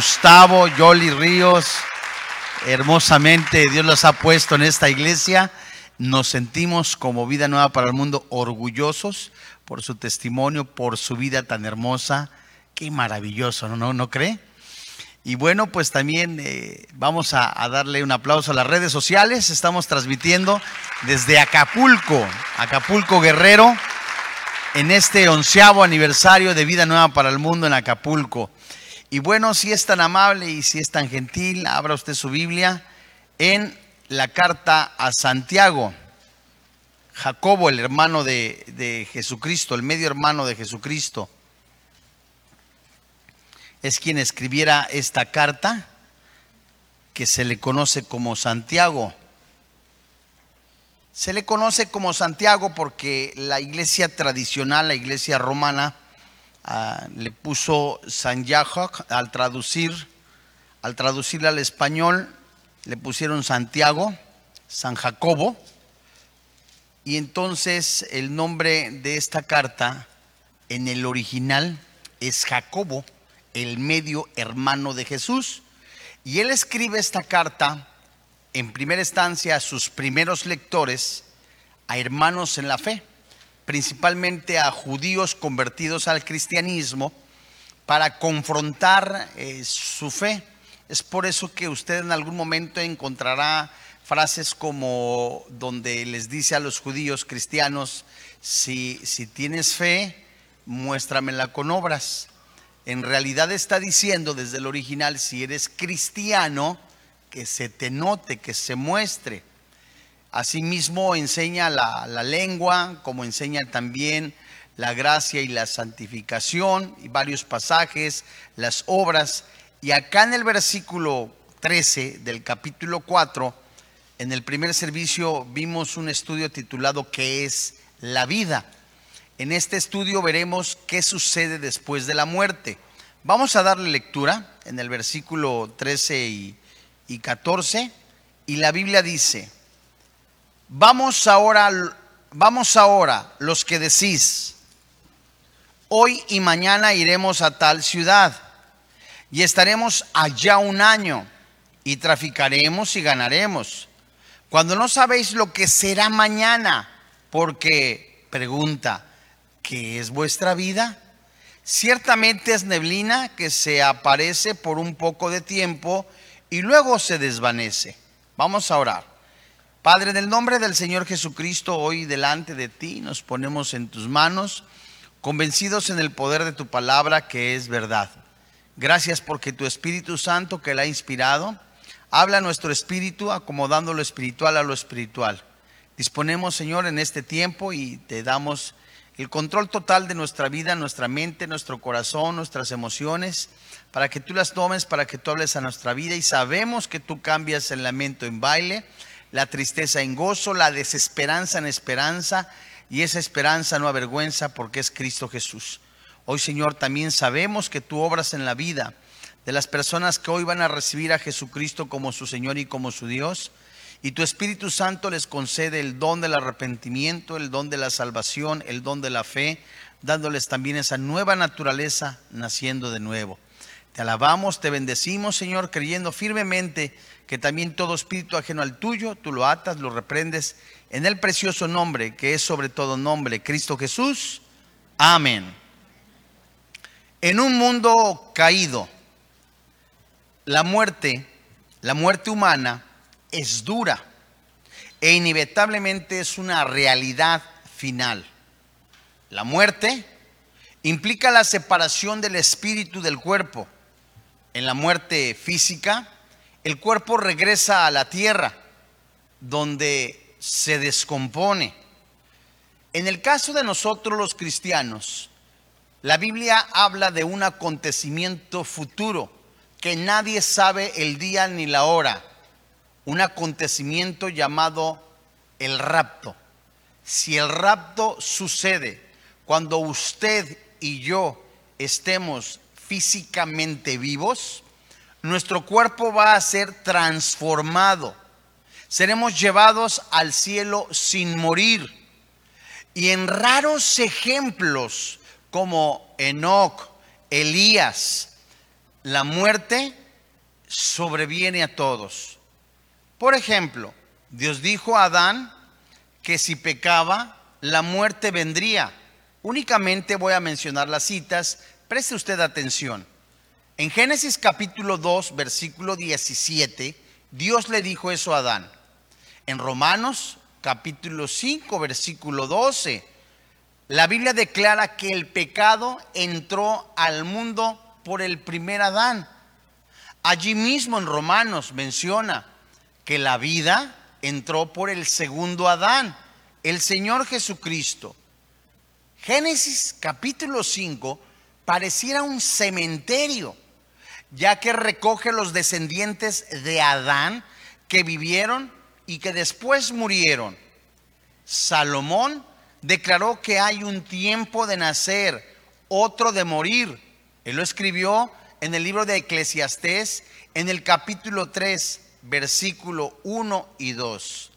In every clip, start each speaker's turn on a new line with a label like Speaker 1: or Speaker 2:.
Speaker 1: Gustavo, Yoli Ríos. Hermosamente Dios los ha puesto en esta iglesia. Nos sentimos como vida nueva para el mundo orgullosos por su testimonio, por su vida tan hermosa. Qué maravilloso, ¿no? ¿No, cree? Y bueno, pues también eh, vamos a, a, darle un aplauso a las redes sociales. Estamos transmitiendo desde Acapulco, Acapulco Guerrero, en este onceavo aniversario de Vida Nueva para el Mundo en Acapulco. Y bueno, si es tan amable y si es tan gentil, abra usted su Biblia en la carta a Santiago. Jacobo, el hermano de, de Jesucristo, el medio hermano de Jesucristo, es quien escribiera esta carta que se le conoce como Santiago. Se le conoce como Santiago porque la iglesia tradicional, la iglesia romana, Le puso San Jacob al traducir, al traducirle al español, le pusieron Santiago, San Jacobo, y entonces el nombre de esta carta en el original es Jacobo, el medio hermano de Jesús. Y él escribe esta carta en primera instancia a sus primeros lectores, a hermanos en la fe principalmente a judíos convertidos al cristianismo, para confrontar eh, su fe. Es por eso que usted en algún momento encontrará frases como donde les dice a los judíos cristianos, si, si tienes fe, muéstramela con obras. En realidad está diciendo desde el original, si eres cristiano, que se te note, que se muestre. Asimismo enseña la, lengua, como enseña también la gracia y la santificación, y varios pasajes, las obras. Y acá en el versículo 13 del capítulo 4, en el primer servicio vimos un estudio titulado ¿Qué es la vida? En este estudio veremos qué sucede después de la muerte. Vamos a darle lectura en el versículo 13 y, y 14, y la Biblia dice, Vamos ahora, vamos ahora los que decís, hoy y mañana iremos a tal ciudad y estaremos allá un año y traficaremos y ganaremos. Cuando no sabéis lo que será mañana, porque pregunta, ¿qué es vuestra vida? Ciertamente es neblina que se aparece por un poco de tiempo y luego se desvanece. Vamos a orar. Padre, en el nombre del Señor Jesucristo, hoy delante de ti nos ponemos en tus manos, convencidos en el poder de tu palabra que es verdad. Gracias porque tu Espíritu Santo que la ha inspirado, habla nuestro espíritu acomodando lo espiritual a lo espiritual. Disponemos, Señor, en este tiempo y te damos el control total de nuestra vida, nuestra mente, nuestro corazón, nuestras emociones, para que tú las tomes, para que tú hables a nuestra vida y sabemos que tú cambias el lamento en baile la tristeza en gozo, la desesperanza en esperanza, y esa esperanza no avergüenza porque es Cristo Jesús. Hoy, Señor, también sabemos que tú obras en la vida de las personas que hoy van a recibir a Jesucristo como su Señor y como su Dios. Y tu Espíritu Santo les concede el don del arrepentimiento, el don de la salvación, el don de la fe, dándoles también esa nueva naturaleza naciendo de nuevo. Te alabamos, te bendecimos, Señor, creyendo firmemente que también todo espíritu ajeno al tuyo, tú lo atas, lo reprendes en el precioso nombre que es sobre todo nombre, Cristo Jesús. Amén. En un mundo caído, la muerte, la muerte humana es dura e inevitablemente es una realidad final. La muerte implica la separación del espíritu del cuerpo. En la muerte física, el cuerpo regresa a la tierra, donde se descompone. En el caso de nosotros los cristianos, la Biblia habla de un acontecimiento futuro que nadie sabe el día ni la hora. Un acontecimiento llamado el rapto. Si el rapto sucede cuando usted y yo estemos físicamente vivos, nuestro cuerpo va a ser transformado. Seremos llevados al cielo sin morir. Y en raros ejemplos como Enoch, Elías, la muerte sobreviene a todos. Por ejemplo, Dios dijo a Adán que si pecaba, la muerte vendría. Únicamente voy a mencionar las citas, preste usted atención. En Génesis capítulo 2, versículo 17, Dios le dijo eso a Adán. En Romanos capítulo 5, versículo 12, la Biblia declara que el pecado entró al mundo por el primer Adán. Allí mismo en Romanos menciona que la vida entró por el segundo Adán, el Señor Jesucristo. Génesis capítulo 5 pareciera un cementerio, ya que recoge los descendientes de Adán que vivieron y que después murieron. Salomón declaró que hay un tiempo de nacer, otro de morir. Él lo escribió en el libro de Eclesiastés, en el capítulo 3, versículo 1 y 2.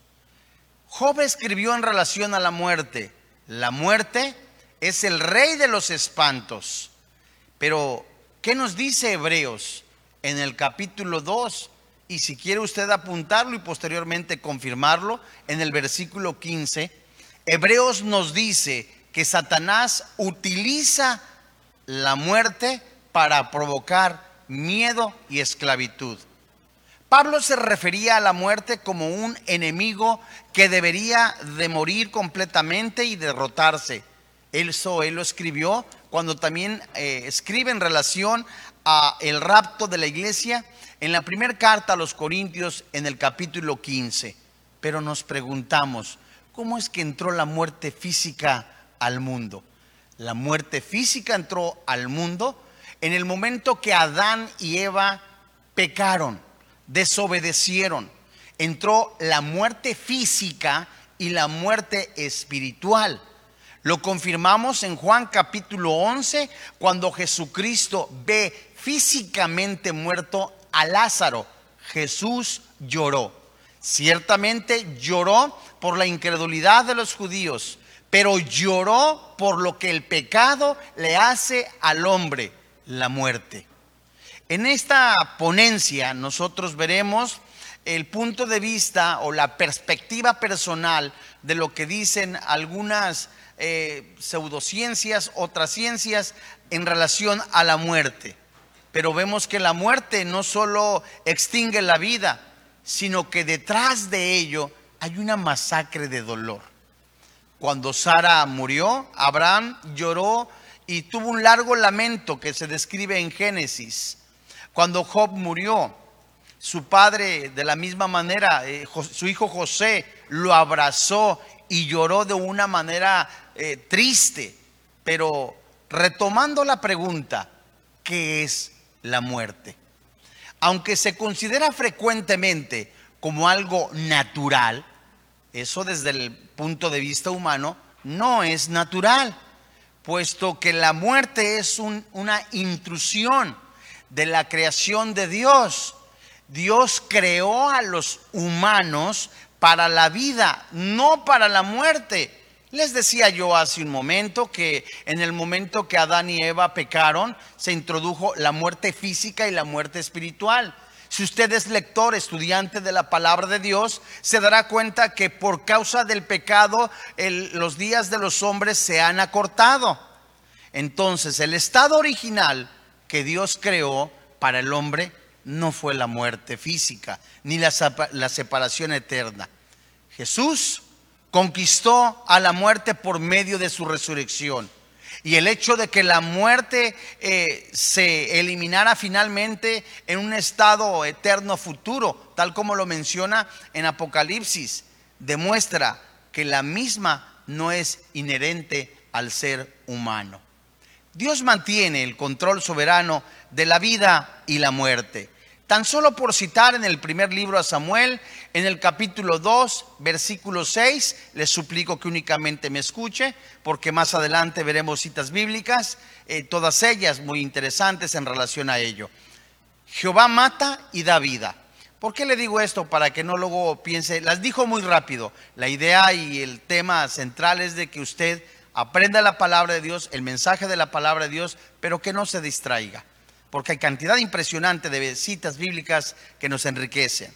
Speaker 1: Job escribió en relación a la muerte, la muerte es el rey de los espantos. Pero, ¿qué nos dice Hebreos en el capítulo 2? Y si quiere usted apuntarlo y posteriormente confirmarlo, en el versículo 15, Hebreos nos dice que Satanás utiliza la muerte para provocar miedo y esclavitud. Pablo se refería a la muerte como un enemigo que debería de morir completamente y derrotarse. Eso él lo escribió cuando también eh, escribe en relación a el rapto de la iglesia en la primera carta a los Corintios en el capítulo 15. Pero nos preguntamos, ¿cómo es que entró la muerte física al mundo? La muerte física entró al mundo en el momento que Adán y Eva pecaron desobedecieron. Entró la muerte física y la muerte espiritual. Lo confirmamos en Juan capítulo 11, cuando Jesucristo ve físicamente muerto a Lázaro. Jesús lloró. Ciertamente lloró por la incredulidad de los judíos, pero lloró por lo que el pecado le hace al hombre, la muerte. En esta ponencia nosotros veremos el punto de vista o la perspectiva personal de lo que dicen algunas eh, pseudociencias, otras ciencias en relación a la muerte. Pero vemos que la muerte no solo extingue la vida, sino que detrás de ello hay una masacre de dolor. Cuando Sara murió, Abraham lloró y tuvo un largo lamento que se describe en Génesis. Cuando Job murió, su padre de la misma manera, eh, su hijo José lo abrazó y lloró de una manera eh, triste. Pero retomando la pregunta, ¿qué es la muerte? Aunque se considera frecuentemente como algo natural, eso desde el punto de vista humano no es natural, puesto que la muerte es una intrusión de la creación de Dios. Dios creó a los humanos para la vida, no para la muerte. Les decía yo hace un momento que en el momento que Adán y Eva pecaron, se introdujo la muerte física y la muerte espiritual. Si usted es lector, estudiante de la palabra de Dios, se dará cuenta que por causa del pecado los días de los hombres se han acortado. Entonces, el estado original que Dios creó para el hombre no fue la muerte física, ni la, separación eterna. Jesús conquistó a la muerte por medio de su resurrección. Y el hecho de que la muerte eh, se eliminara finalmente en un estado eterno futuro, tal como lo menciona en Apocalipsis, demuestra que la misma no es inherente al ser humano. Dios mantiene el control soberano de la vida y la muerte. Tan solo por citar en el primer libro a Samuel, en el capítulo 2, versículo 6, les suplico que únicamente me escuche, porque más adelante veremos citas bíblicas, eh, todas ellas muy interesantes en relación a ello. Jehová mata y da vida. ¿Por qué le digo esto? Para que no luego piense, las dijo muy rápido. La idea y el tema central es de que usted aprenda la palabra de Dios, el mensaje de la palabra de Dios, pero que no se distraiga. Porque hay cantidad impresionante de citas bíblicas que nos enriquecen.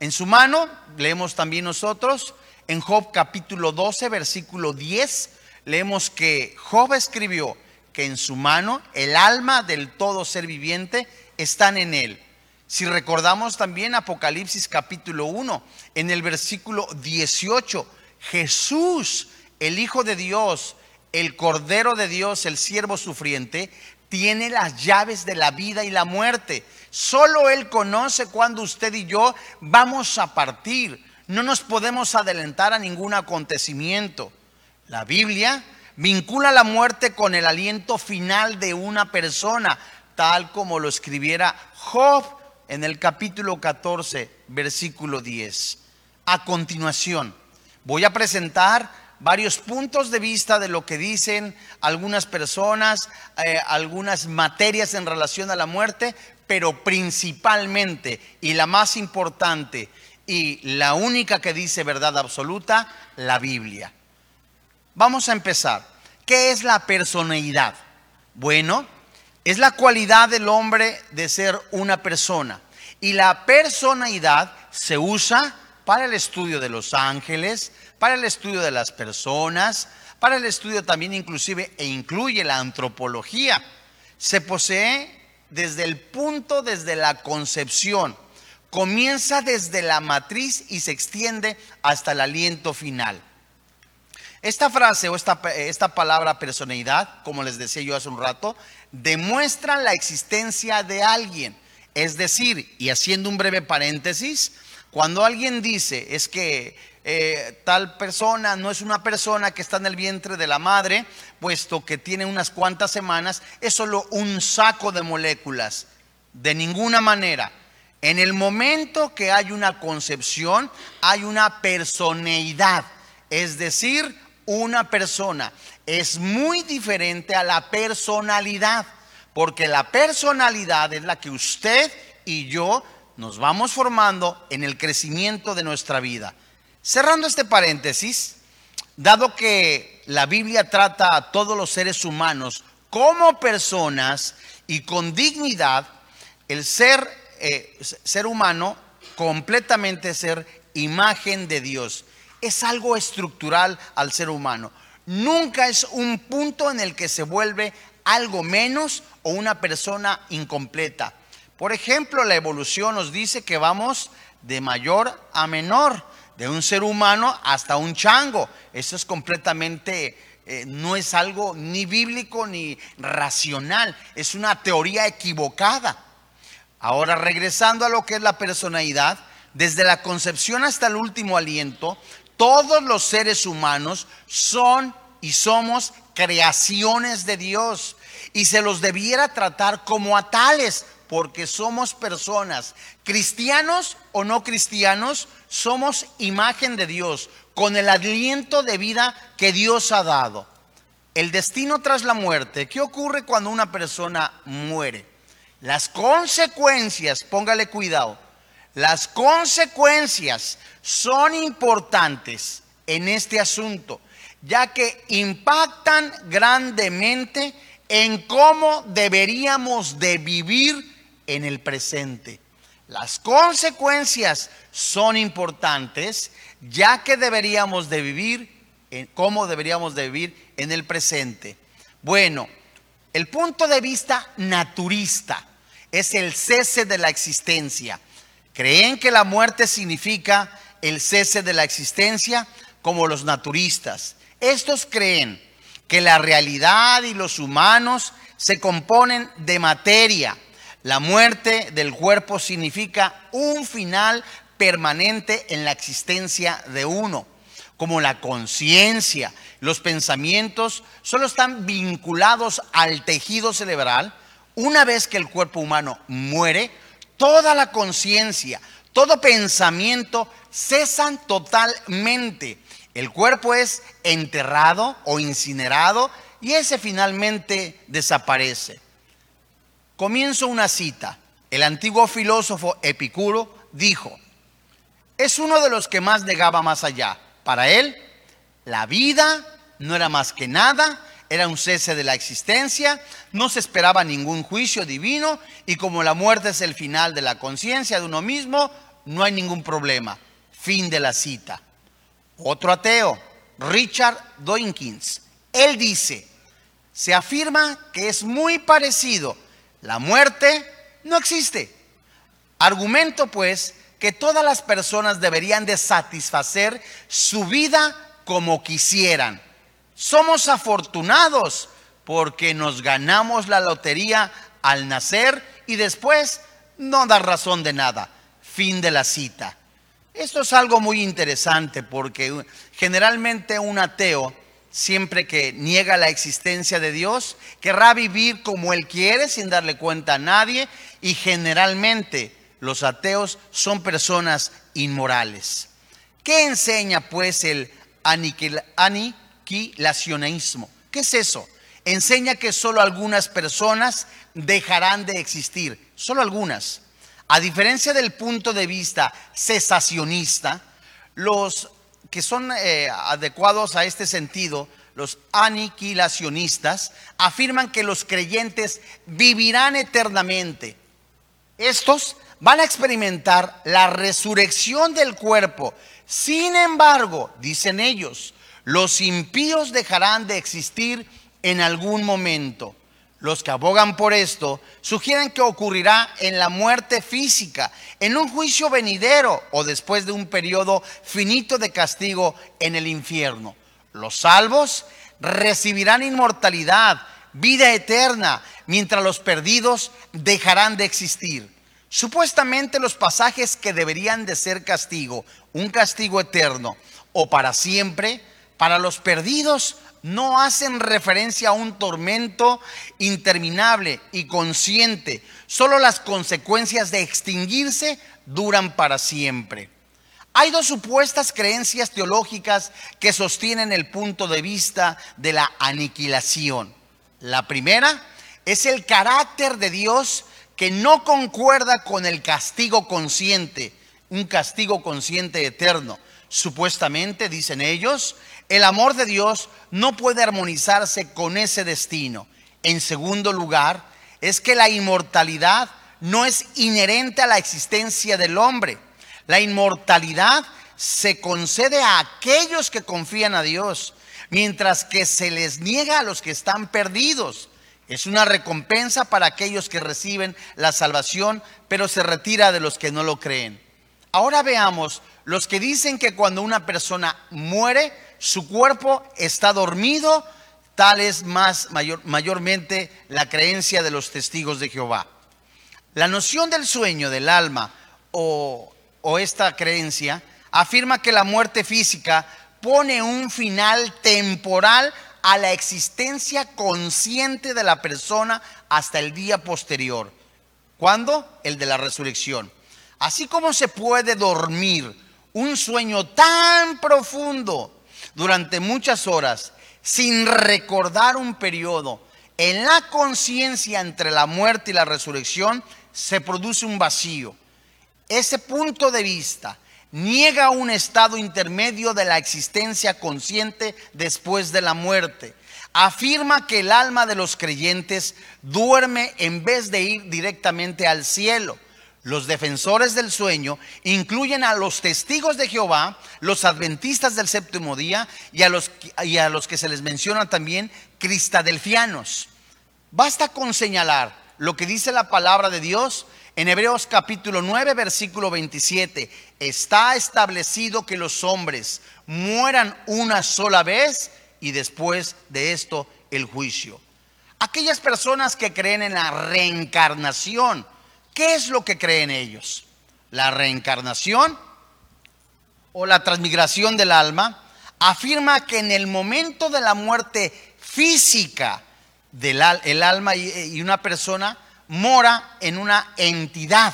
Speaker 1: En su mano, leemos también nosotros, en Job capítulo 12, versículo 10, leemos que Job escribió que en su mano el alma del todo ser viviente están en él. Si recordamos también Apocalipsis capítulo 1, en el versículo 18, Jesús, el Hijo de Dios, el Cordero de Dios, el siervo sufriente, tiene las llaves de la vida y la muerte. Solo Él conoce cuándo usted y yo vamos a partir. No nos podemos adelantar a ningún acontecimiento. La Biblia vincula la muerte con el aliento final de una persona, tal como lo escribiera Job en el capítulo 14, versículo 10. A continuación, voy a presentar varios puntos de vista de lo que dicen algunas personas, eh, algunas materias en relación a la muerte, pero principalmente y la más importante y la única que dice verdad absoluta, la Biblia. Vamos a empezar. ¿Qué es la personalidad? Bueno, es la cualidad del hombre de ser una persona. Y la personalidad se usa para el estudio de los ángeles, para el estudio de las personas, para el estudio también inclusive e incluye la antropología. Se posee desde el punto, desde la concepción. Comienza desde la matriz y se extiende hasta el aliento final. Esta frase o esta, esta, palabra personalidad, como les decía yo hace un rato, demuestra la existencia de alguien. Es decir, y haciendo un breve paréntesis, cuando alguien dice es que eh, tal persona no es una persona que está en el vientre de la madre, puesto que tiene unas cuantas semanas, es solo un saco de moléculas. De ninguna manera. En el momento que hay una concepción, hay una personalidad, es decir, una persona. Es muy diferente a la personalidad, porque la personalidad es la que usted y yo nos vamos formando en el crecimiento de nuestra vida. Cerrando este paréntesis, dado que la Biblia trata a todos los seres humanos como personas y con dignidad, el ser, eh, ser humano completamente ser imagen de Dios. Es algo estructural al ser humano. Nunca es un punto en el que se vuelve algo menos o una persona incompleta. Por ejemplo, la evolución nos dice que vamos de mayor a menor de un ser humano hasta un chango. Eso es completamente, eh, no es algo ni bíblico ni racional, es una teoría equivocada. Ahora, regresando a lo que es la personalidad, desde la concepción hasta el último aliento, todos los seres humanos son y somos creaciones de Dios y se los debiera tratar como a tales, porque somos personas, cristianos o no cristianos, somos imagen de Dios, con el aliento de vida que Dios ha dado. El destino tras la muerte, ¿qué ocurre cuando una persona muere? Las consecuencias, póngale cuidado, las consecuencias son importantes en este asunto, ya que impactan grandemente en cómo deberíamos de vivir en el presente. Las consecuencias son importantes ya que deberíamos de vivir, en, cómo deberíamos de vivir en el presente. Bueno, el punto de vista naturista es el cese de la existencia. ¿Creen que la muerte significa el cese de la existencia? Como los naturistas. Estos creen que la realidad y los humanos se componen de materia la muerte del cuerpo significa un final permanente en la existencia de uno, como la conciencia, los pensamientos, solo están vinculados al tejido cerebral. Una vez que el cuerpo humano muere, toda la conciencia, todo pensamiento cesan totalmente. El cuerpo es enterrado o incinerado y ese finalmente desaparece. Comienzo una cita. El antiguo filósofo Epicuro dijo, es uno de los que más negaba más allá. Para él, la vida no era más que nada era un cese de la existencia, no se esperaba ningún juicio divino y como la muerte es el final de la conciencia de uno mismo, no hay ningún problema. Fin de la cita. Otro ateo, Richard Doinkins, él dice, se afirma que es muy parecido. La muerte no existe. Argumento pues que todas las personas deberían de satisfacer su vida como quisieran somos afortunados porque nos ganamos la lotería al nacer y después no da razón de nada. Fin de la cita. Esto es algo muy interesante porque generalmente un ateo, siempre que niega la existencia de Dios, querrá vivir como él quiere sin darle cuenta a nadie y generalmente los ateos son personas inmorales. ¿Qué enseña pues el aniquilacionismo? ¿Qué es eso? Enseña que solo algunas personas dejarán de existir, solo algunas. A diferencia del punto de vista cesacionista, los que son eh, adecuados a este sentido, los aniquilacionistas, afirman que los creyentes vivirán eternamente. Estos van a experimentar la resurrección del cuerpo. Sin embargo, dicen ellos, los impíos dejarán de existir en algún momento. Los que abogan por esto sugieren que ocurrirá en la muerte física, en un juicio venidero o después de un periodo finito de castigo en el infierno. Los salvos recibirán inmortalidad, vida eterna, mientras los perdidos dejarán de existir. Supuestamente los pasajes que deberían de ser castigo, un castigo eterno o para siempre, para los perdidos no hacen referencia a un tormento interminable y consciente. Solo las consecuencias de extinguirse duran para siempre. Hay dos supuestas creencias teológicas que sostienen el punto de vista de la aniquilación. La primera es el carácter de Dios que no concuerda con el castigo consciente, un castigo consciente eterno. Supuestamente, dicen ellos, el amor de Dios no puede armonizarse con ese destino. En segundo lugar, es que la inmortalidad no es inherente a la existencia del hombre. La inmortalidad se concede a aquellos que confían a Dios, mientras que se les niega a los que están perdidos. Es una recompensa para aquellos que reciben la salvación, pero se retira de los que no lo creen. Ahora veamos los que dicen que cuando una persona muere, su cuerpo está dormido, tal es más mayor, mayormente la creencia de los testigos de Jehová. La noción del sueño del alma o, o esta creencia afirma que la muerte física pone un final temporal a la existencia consciente de la persona hasta el día posterior. ¿Cuándo? El de la resurrección. Así como se puede dormir un sueño tan profundo durante muchas horas sin recordar un periodo, en la conciencia entre la muerte y la resurrección se produce un vacío. Ese punto de vista niega un estado intermedio de la existencia consciente después de la muerte. Afirma que el alma de los creyentes duerme en vez de ir directamente al cielo. Los defensores del sueño incluyen a los testigos de Jehová, los adventistas del séptimo día y a los, y a los que se les menciona también cristadelfianos. Basta con señalar lo que dice la palabra de Dios en Hebreos capítulo 9, versículo 27. Está establecido que los hombres mueran una sola vez y después de esto el juicio. Aquellas personas que creen en la reencarnación, ¿Qué es lo que creen ellos? La reencarnación o la transmigración del alma afirma que en el momento de la muerte física del el alma y una persona mora en una entidad,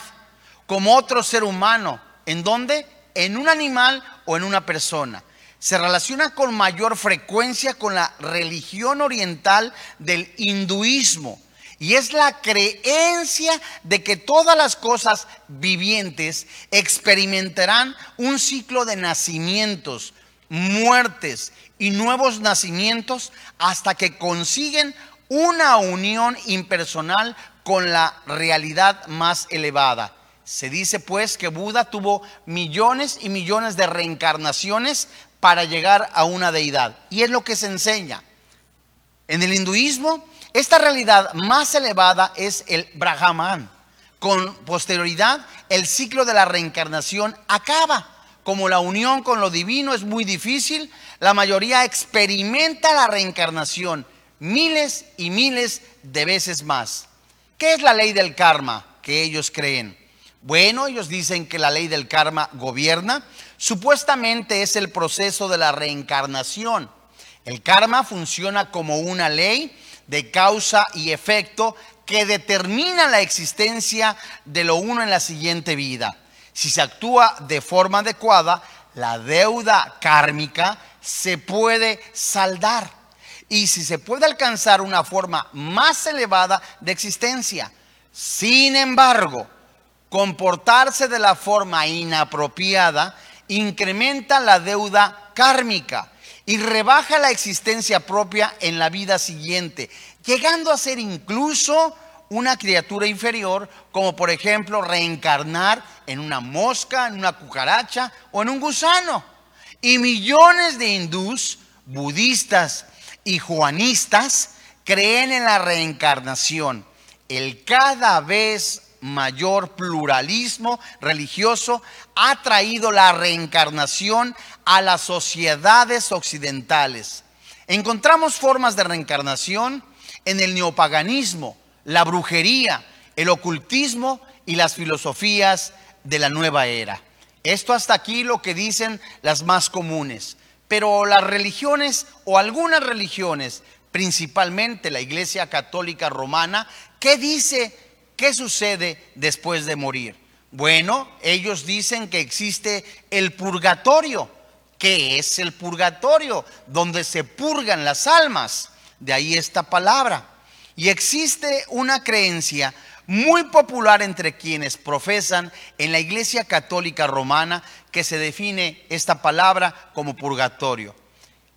Speaker 1: como otro ser humano. ¿En dónde? En un animal o en una persona. Se relaciona con mayor frecuencia con la religión oriental del hinduismo y es la creencia de que todas las cosas vivientes experimentarán un ciclo de nacimientos, muertes y nuevos nacimientos hasta que consiguen una unión impersonal con la realidad más elevada. Se dice pues que Buda tuvo millones y millones de reencarnaciones para llegar a una deidad. Y es lo que se enseña. En el hinduismo, esta realidad más elevada es el Brahman. Con posterioridad, el ciclo de la reencarnación acaba. Como la unión con lo divino es muy difícil, la mayoría experimenta la reencarnación miles y miles de veces más. ¿Qué es la ley del karma que ellos creen? Bueno, ellos dicen que la ley del karma gobierna. Supuestamente es el proceso de la reencarnación. El karma funciona como una ley de causa y efecto que determina la existencia de lo uno en la siguiente vida. Si se actúa de forma adecuada, la deuda kármica se puede saldar y si se puede alcanzar una forma más elevada de existencia. Sin embargo, comportarse de la forma inapropiada incrementa la deuda kármica y rebaja la existencia propia en la vida siguiente, llegando a ser incluso una criatura inferior, como por ejemplo reencarnar en una mosca, en una cucaracha o en un gusano. Y millones de hindús, budistas y juanistas creen en la reencarnación. El cada vez mayor pluralismo religioso ha traído la reencarnación a las sociedades occidentales. Encontramos formas de reencarnación en el neopaganismo, la brujería, el ocultismo y las filosofías de la nueva era. Esto hasta aquí lo que dicen las más comunes. Pero las religiones o algunas religiones, principalmente la Iglesia Católica Romana, ¿qué dice ¿Qué sucede después de morir? Bueno, ellos dicen que existe el purgatorio. ¿Qué es el purgatorio? Donde se purgan las almas. De ahí esta palabra. Y existe una creencia muy popular entre quienes profesan en la Iglesia Católica Romana que se define esta palabra como purgatorio.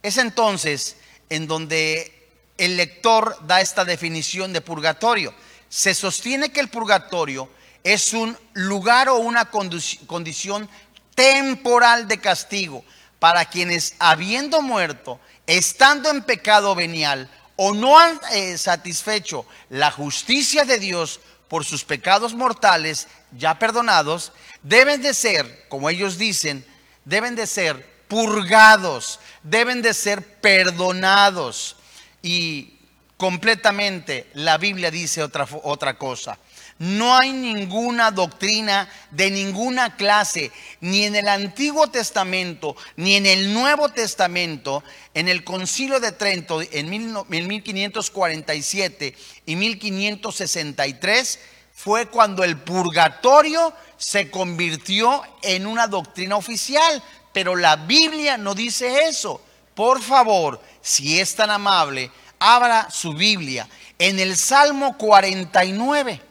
Speaker 1: Es entonces en donde el lector da esta definición de purgatorio se sostiene que el purgatorio es un lugar o una condición temporal de castigo para quienes habiendo muerto, estando en pecado venial o no han eh, satisfecho la justicia de Dios por sus pecados mortales ya perdonados, deben de ser, como ellos dicen, deben de ser purgados, deben de ser perdonados. Y completamente, la Biblia dice otra, otra cosa. No hay ninguna doctrina de ninguna clase, ni en el Antiguo Testamento, ni en el Nuevo Testamento, en el Concilio de Trento en 1547 y 1563, fue cuando el purgatorio se convirtió en una doctrina oficial. Pero la Biblia no dice eso. Por favor, si es tan amable, abra su Biblia en el Salmo 49,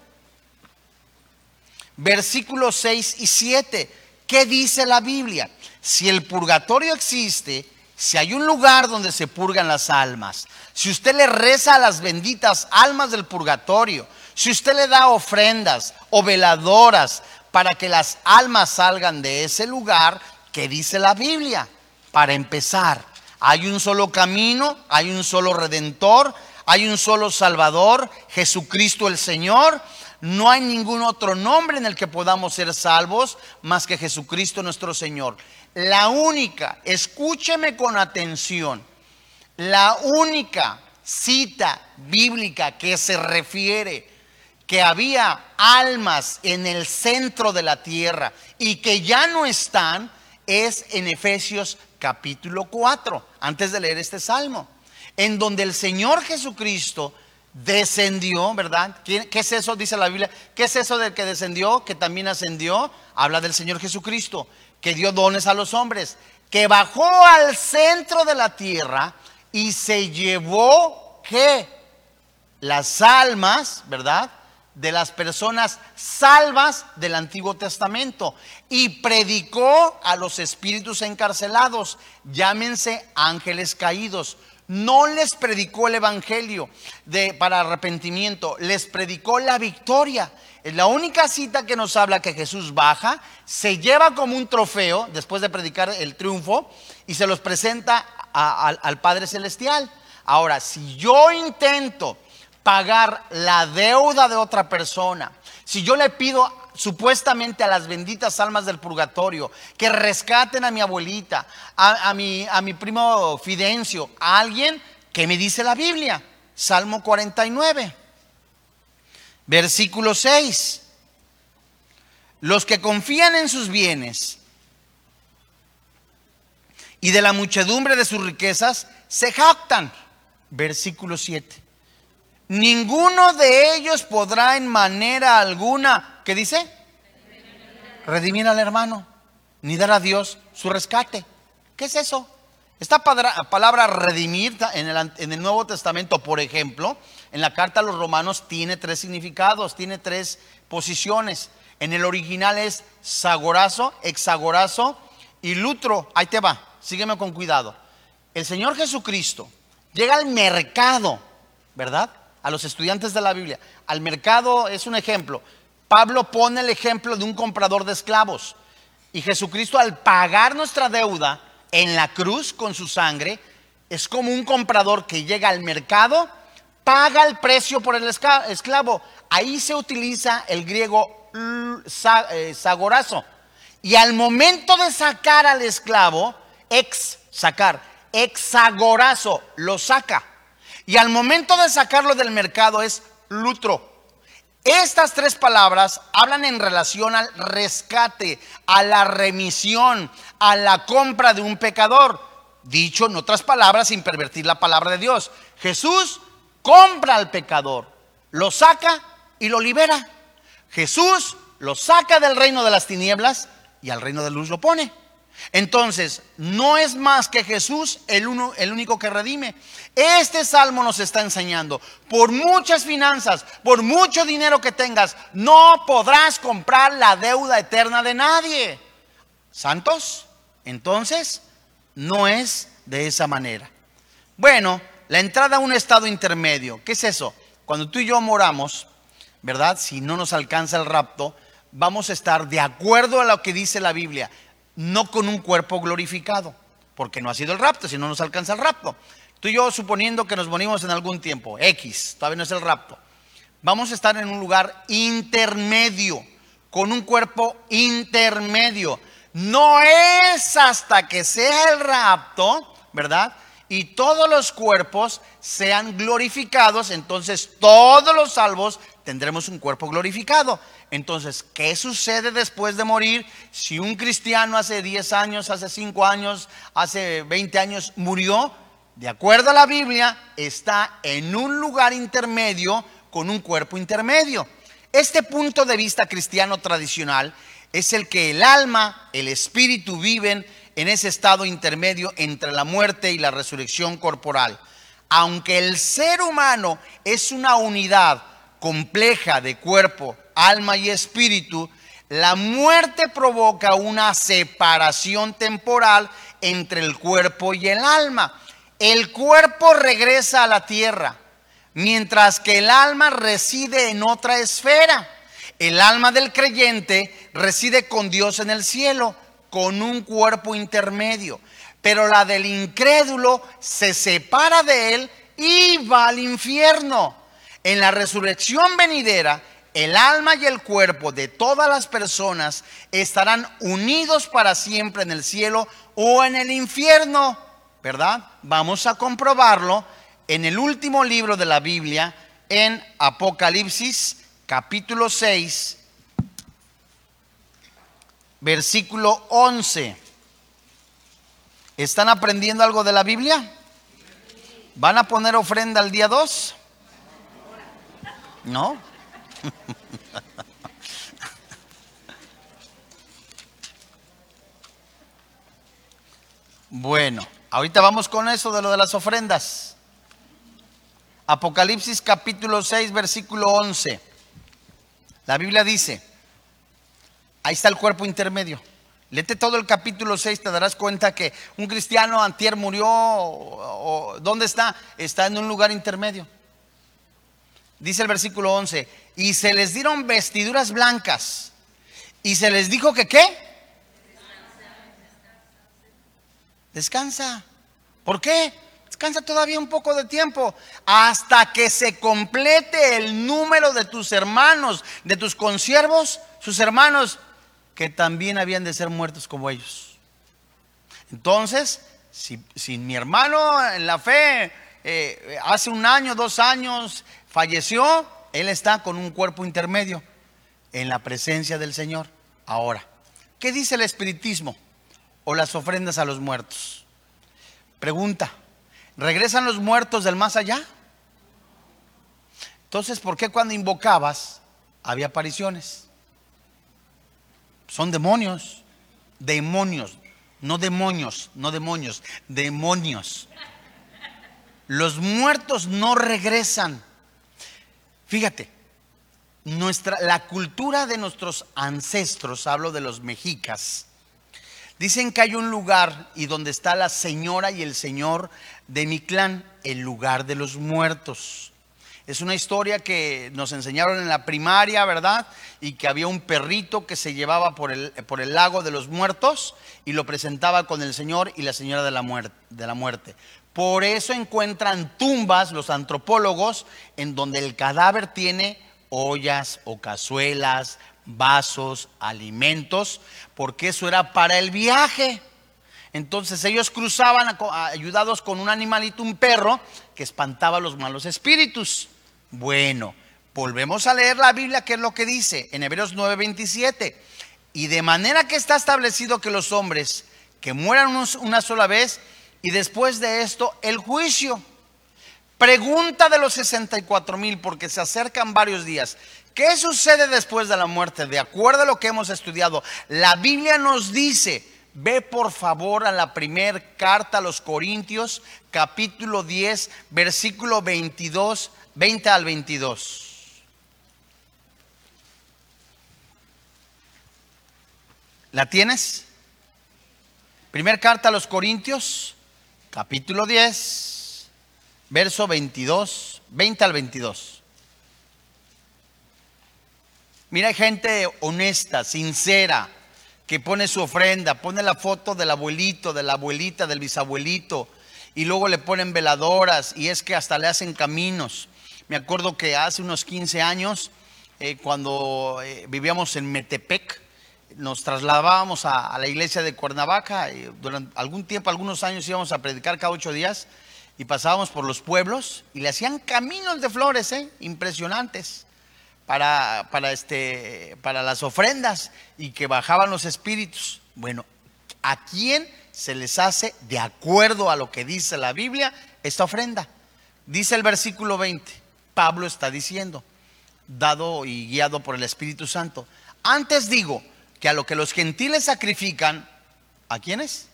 Speaker 1: versículos 6 y 7. ¿Qué dice la Biblia? Si el purgatorio existe, si hay un lugar donde se purgan las almas, si usted le reza a las benditas almas del purgatorio, si usted le da ofrendas o veladoras para que las almas salgan de ese lugar, ¿qué dice la Biblia? Para empezar, hay un solo camino, hay un solo redentor, hay un solo Salvador, Jesucristo el Señor. No hay ningún otro nombre en el que podamos ser salvos más que Jesucristo nuestro Señor. La única, escúcheme con atención, la única cita bíblica que se refiere que había almas en el centro de la tierra y que ya no están es en Efesios capítulo 4, antes de leer este salmo, en donde el Señor Jesucristo descendió, ¿verdad? ¿Qué, es eso? Dice la Biblia. ¿Qué es eso del que descendió, que también ascendió? Habla del Señor Jesucristo, que dio dones a los hombres, que bajó al centro de la tierra y se llevó, ¿qué? Las almas, ¿verdad? de las personas salvas del Antiguo Testamento y predicó a los espíritus encarcelados, llámense ángeles caídos. No les predicó el evangelio de, para arrepentimiento, les predicó la victoria. Es la única cita que nos habla que Jesús baja, se lleva como un trofeo después de predicar el triunfo y se los presenta al Padre Celestial. Ahora, si yo intento pagar la deuda de otra persona, si yo le pido supuestamente a las benditas almas del purgatorio que rescaten a mi abuelita, a, mi, a mi primo Fidencio, a alguien que me dice la Biblia, Salmo 49, versículo 6. Los que confían en sus bienes y de la muchedumbre de sus riquezas se jactan. Versículo 7 ninguno de ellos podrá en manera alguna, ¿qué dice? Redimir al hermano, ni dar a Dios su rescate. ¿Qué es eso? Esta palabra redimir en el, Nuevo Testamento, por ejemplo, en la carta a los romanos tiene tres significados, tiene tres posiciones. En el original es sagorazo, exagorazo y lutro. Ahí te va, sígueme con cuidado. El Señor Jesucristo llega al mercado, ¿verdad? a los estudiantes de la Biblia. Al mercado es un ejemplo. Pablo pone el ejemplo de un comprador de esclavos. Y Jesucristo al pagar nuestra deuda en la cruz con su sangre, es como un comprador que llega al mercado, paga el precio por el esclavo. Ahí se utiliza el griego eh, sagorazo. Y al momento de sacar al esclavo, ex, sacar, exagorazo, lo saca. Y al momento de sacarlo del mercado es lutro. Estas tres palabras hablan en relación al rescate, a la remisión, a la compra de un pecador. Dicho en otras palabras, sin pervertir la palabra de Dios. Jesús compra al pecador, lo saca y lo libera. Jesús lo saca del reino de las tinieblas y al reino de luz lo pone. Entonces, no es más que Jesús el, uno, el único que redime. Este salmo nos está enseñando, por muchas finanzas, por mucho dinero que tengas, no podrás comprar la deuda eterna de nadie. ¿Santos? Entonces, no es de esa manera. Bueno, la entrada a un estado intermedio, ¿qué es eso? Cuando tú y yo moramos, ¿verdad? Si no nos alcanza el rapto, vamos a estar de acuerdo a lo que dice la Biblia no con un cuerpo glorificado, porque no ha sido el rapto, si no nos alcanza el rapto. Tú y yo suponiendo que nos morimos en algún tiempo, X, todavía no es el rapto, vamos a estar en un lugar intermedio, con un cuerpo intermedio. No es hasta que sea el rapto, ¿verdad? Y todos los cuerpos sean glorificados, entonces todos los salvos tendremos un cuerpo glorificado. Entonces, ¿qué sucede después de morir? Si un cristiano hace 10 años, hace 5 años, hace 20 años murió, de acuerdo a la Biblia, está en un lugar intermedio con un cuerpo intermedio. Este punto de vista cristiano tradicional es el que el alma, el espíritu viven en ese estado intermedio entre la muerte y la resurrección corporal. Aunque el ser humano es una unidad compleja de cuerpo, alma y espíritu, la muerte provoca una separación temporal entre el cuerpo y el alma. El cuerpo regresa a la tierra, mientras que el alma reside en otra esfera. El alma del creyente reside con Dios en el cielo, con un cuerpo intermedio. Pero la del incrédulo se separa de él y va al infierno. En la resurrección venidera, el alma y el cuerpo de todas las personas estarán unidos para siempre en el cielo o en el infierno, ¿verdad? Vamos a comprobarlo en el último libro de la Biblia, en Apocalipsis capítulo 6, versículo 11. ¿Están aprendiendo algo de la Biblia? ¿Van a poner ofrenda el día 2? ¿No? Bueno, ahorita vamos con eso de lo de las ofrendas. Apocalipsis capítulo 6, versículo 11. La Biblia dice, ahí está el cuerpo intermedio. Lete todo el capítulo 6, te darás cuenta que un cristiano antier murió, o, ¿dónde está? Está en un lugar intermedio. Dice el versículo 11, y se les dieron vestiduras blancas, y se les dijo que qué? Descansa. ¿Por qué? Descansa todavía un poco de tiempo hasta que se complete el número de tus hermanos, de tus consiervos, sus hermanos que también habían de ser muertos como ellos. Entonces, si, mi hermano en la fe eh, hace un año, dos años, falleció, él está con un cuerpo intermedio en la presencia del Señor. Ahora, ¿qué dice el espiritismo o las ofrendas a los muertos? Pregunta, ¿regresan los muertos del más allá? Entonces, ¿por qué cuando invocabas había apariciones? Son demonios, demonios, no demonios, no demonios, demonios. Los muertos no regresan. Fíjate, nuestra, la cultura de nuestros ancestros, hablo de los mexicas, dicen que hay un lugar y donde está la señora y el señor de mi clan, el lugar de los muertos. Es una historia que nos enseñaron en la primaria, ¿verdad? Y que había un perrito que se llevaba por el, por el lago de los muertos y lo presentaba con el Señor y la señora de la, muerte, de la muerte. Por eso encuentran tumbas los antropólogos en donde el cadáver tiene ollas o cazuelas, vasos, alimentos, porque eso era para el viaje. Entonces ellos cruzaban ayudados con un animalito, un perro, que espantaba a los malos espíritus. Bueno, volvemos a leer la Biblia, que es lo que dice en Hebreos 9:27. Y de manera que está establecido que los hombres que mueran una sola vez y después de esto el juicio. Pregunta de los 64 mil, porque se acercan varios días. ¿Qué sucede después de la muerte? De acuerdo a lo que hemos estudiado, la Biblia nos dice, ve por favor a la primer carta a los Corintios, capítulo 10, versículo 22 20 al 22. ¿La tienes? Primer carta a los Corintios, capítulo 10, verso 22, 20 al 22. Mira, hay gente honesta, sincera, que pone su ofrenda, pone la foto del abuelito, de la abuelita, del bisabuelito, y luego le ponen veladoras, y es que hasta le hacen caminos. Me acuerdo que hace unos 15 años, eh, cuando eh, vivíamos en Metepec, nos trasladábamos a, la iglesia de Cuernavaca. Y durante algún tiempo, algunos años íbamos a predicar cada ocho días y pasábamos por los pueblos y le hacían caminos de flores, ¿eh? impresionantes, para, para, este, para las ofrendas y que bajaban los espíritus. Bueno, ¿a quién se les hace, de acuerdo a lo que dice la Biblia, esta ofrenda? Dice el versículo 20. Pablo está diciendo, dado y guiado por el Espíritu Santo. Antes digo que a lo que los gentiles sacrifican, ¿a quiénes?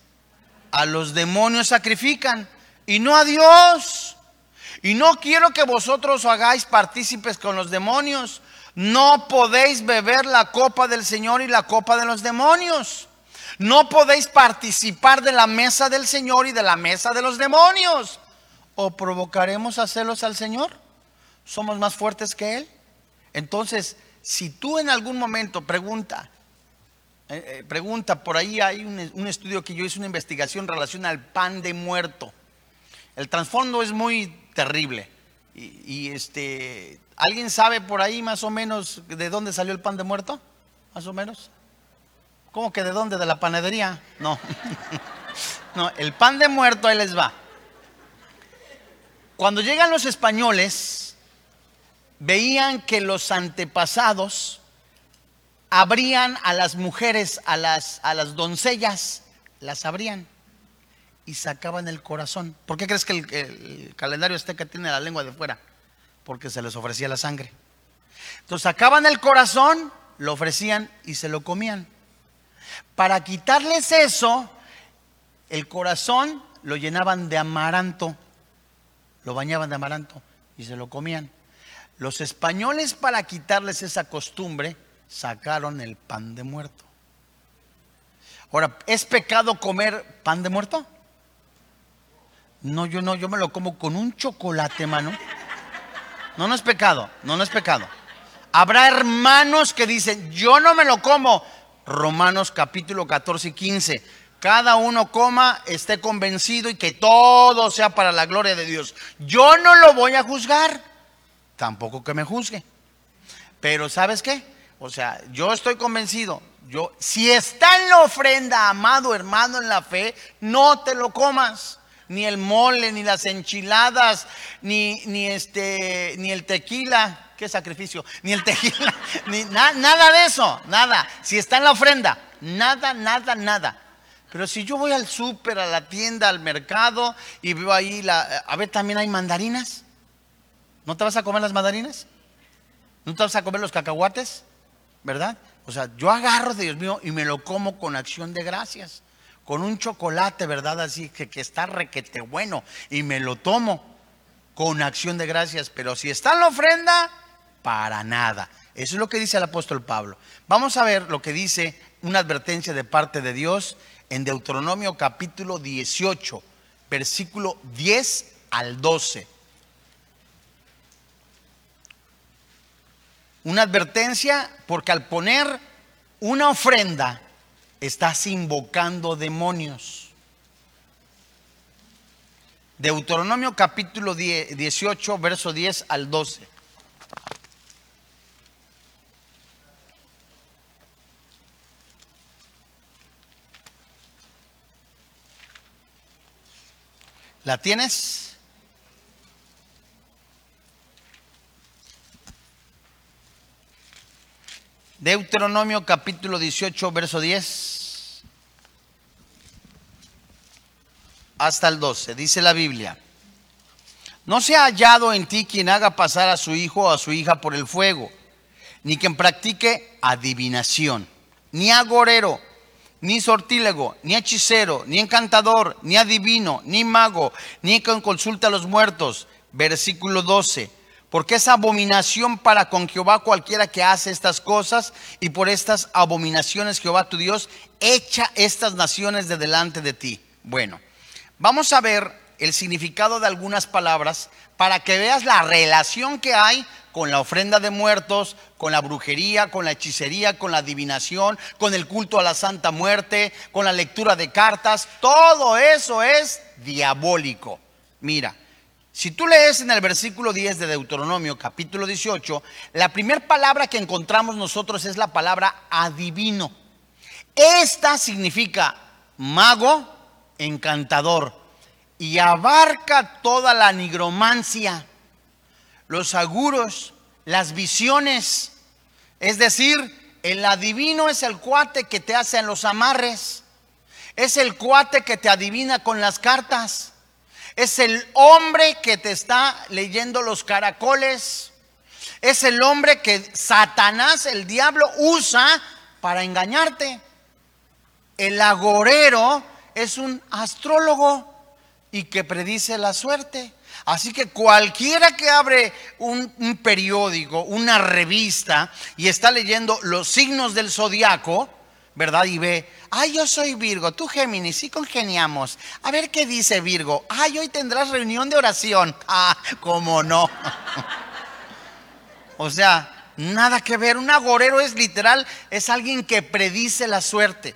Speaker 1: A los demonios sacrifican y no a Dios. Y no quiero que vosotros hagáis partícipes con los demonios. No podéis beber la copa del Señor y la copa de los demonios. No podéis participar de la mesa del Señor y de la mesa de los demonios. ¿O provocaremos a celos al Señor? somos más fuertes que Él. Entonces, si tú en algún momento pregunta, eh, eh, pregunta, por ahí hay un, estudio que yo hice, una investigación en relación al pan de muerto. El trasfondo es muy terrible. Y, este, ¿alguien sabe por ahí más o menos de dónde salió el pan de muerto? Más o menos. ¿Cómo que de dónde? ¿De la panadería? No. no, el pan de muerto ahí les va. Cuando llegan los españoles, veían que los antepasados abrían a las mujeres, a las, a las doncellas, las abrían y sacaban el corazón. ¿Por qué crees que el, calendario azteca tiene la lengua de fuera? Porque se les ofrecía la sangre. Entonces sacaban el corazón, lo ofrecían y se lo comían. Para quitarles eso, el corazón lo llenaban de amaranto, lo bañaban de amaranto y se lo comían. Los españoles para quitarles esa costumbre sacaron el pan de muerto. Ahora, ¿es pecado comer pan de muerto? No, yo no, yo me lo como con un chocolate, mano. No, no es pecado, no, no es pecado. Habrá hermanos que dicen, yo no me lo como. Romanos capítulo 14 y 15. Cada uno coma, esté convencido y que todo sea para la gloria de Dios. Yo no lo voy a juzgar, tampoco que me juzgue. Pero ¿sabes qué? O sea, yo estoy convencido. Yo, si está en la ofrenda, amado hermano en la fe, no te lo comas ni el mole, ni las enchiladas, ni, ni, este, ni el tequila. ¿Qué sacrificio? Ni el tequila, ni nada de eso, nada. Si está en la ofrenda, nada, nada, nada. Pero si yo voy al súper, a la tienda, al mercado y veo ahí la. A ver, también hay mandarinas. ¿No te vas a comer las mandarinas? ¿No te vas a comer los cacahuates? ¿Verdad? O sea, yo agarro Dios mío y me lo como con acción de gracias con un chocolate, ¿verdad? Así que, que está requete bueno y me lo tomo con acción de gracias, pero si está en la ofrenda, para nada. Eso es lo que dice el apóstol Pablo. Vamos a ver lo que dice una advertencia de parte de Dios en Deuteronomio capítulo 18, versículo 10 al 12. Una advertencia porque al poner una ofrenda estás invocando demonios. Deuteronomio capítulo 18, verso 10 al 12. ¿La tienes? Deuteronomio capítulo 18, verso 10. hasta el 12. Dice la Biblia, no se ha hallado en ti quien haga pasar a su hijo o a su hija por el fuego, ni quien practique adivinación, ni agorero, ni sortílego, ni hechicero, ni encantador, ni adivino, ni mago, ni quien consulta a los muertos. Versículo 12. Porque es abominación para con Jehová cualquiera que hace estas cosas, y por estas abominaciones Jehová tu Dios echa estas naciones de delante de ti. Bueno, Vamos a ver el significado de algunas palabras para que veas la relación que hay con la ofrenda de muertos, con la brujería, con la hechicería, con la adivinación, con el culto a la Santa Muerte, con la lectura de cartas. Todo eso es diabólico. Mira, si tú lees en el versículo 10 de Deuteronomio, capítulo 18, la primera palabra que encontramos nosotros es la palabra adivino. Esta significa mago, encantador y abarca toda la nigromancia, los aguros, las visiones. Es decir, el adivino es el cuate que te hace en los amarres, es el cuate que te adivina con las cartas, es el hombre que te está leyendo los caracoles, es el hombre que Satanás, el diablo, usa para engañarte. El agorero es un astrólogo y que predice la suerte. Así que cualquiera que abre un, periódico, una revista y está leyendo los signos del zodiaco, ¿verdad? Y ve, ay, yo soy Virgo, tú Géminis, sí congeniamos. A ver qué dice Virgo. Ay, hoy tendrás reunión de oración. Ah, cómo no. o sea, nada que ver. Un agorero es literal, es alguien que predice la suerte.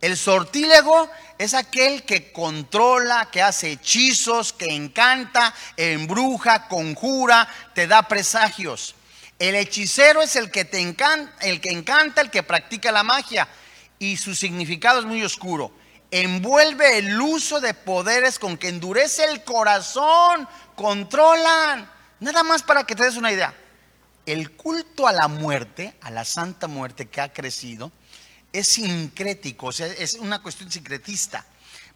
Speaker 1: El sortílego es aquel que controla, que hace hechizos, que encanta, embruja, conjura, te da presagios. El hechicero es el que te encanta, el que encanta, el que practica la magia y su significado es muy oscuro. Envuelve el uso de poderes con que endurece el corazón, controlan. Nada más para que te des una idea. El culto a la muerte, a la santa muerte que ha crecido, es sincrético, o sea, es una cuestión sincretista.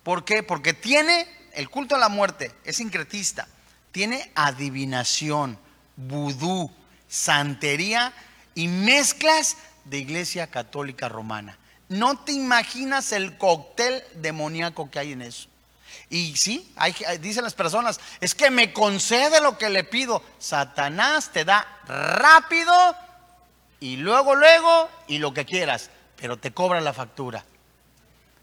Speaker 1: ¿Por qué? Porque tiene el culto a la muerte, es sincretista, tiene adivinación, vudú, santería y mezclas de iglesia católica romana. No te imaginas el cóctel demoníaco que hay en eso. Y sí, dicen las personas, es que me concede lo que le pido. Satanás te da rápido y luego, luego, y lo que quieras, pero te cobra la factura.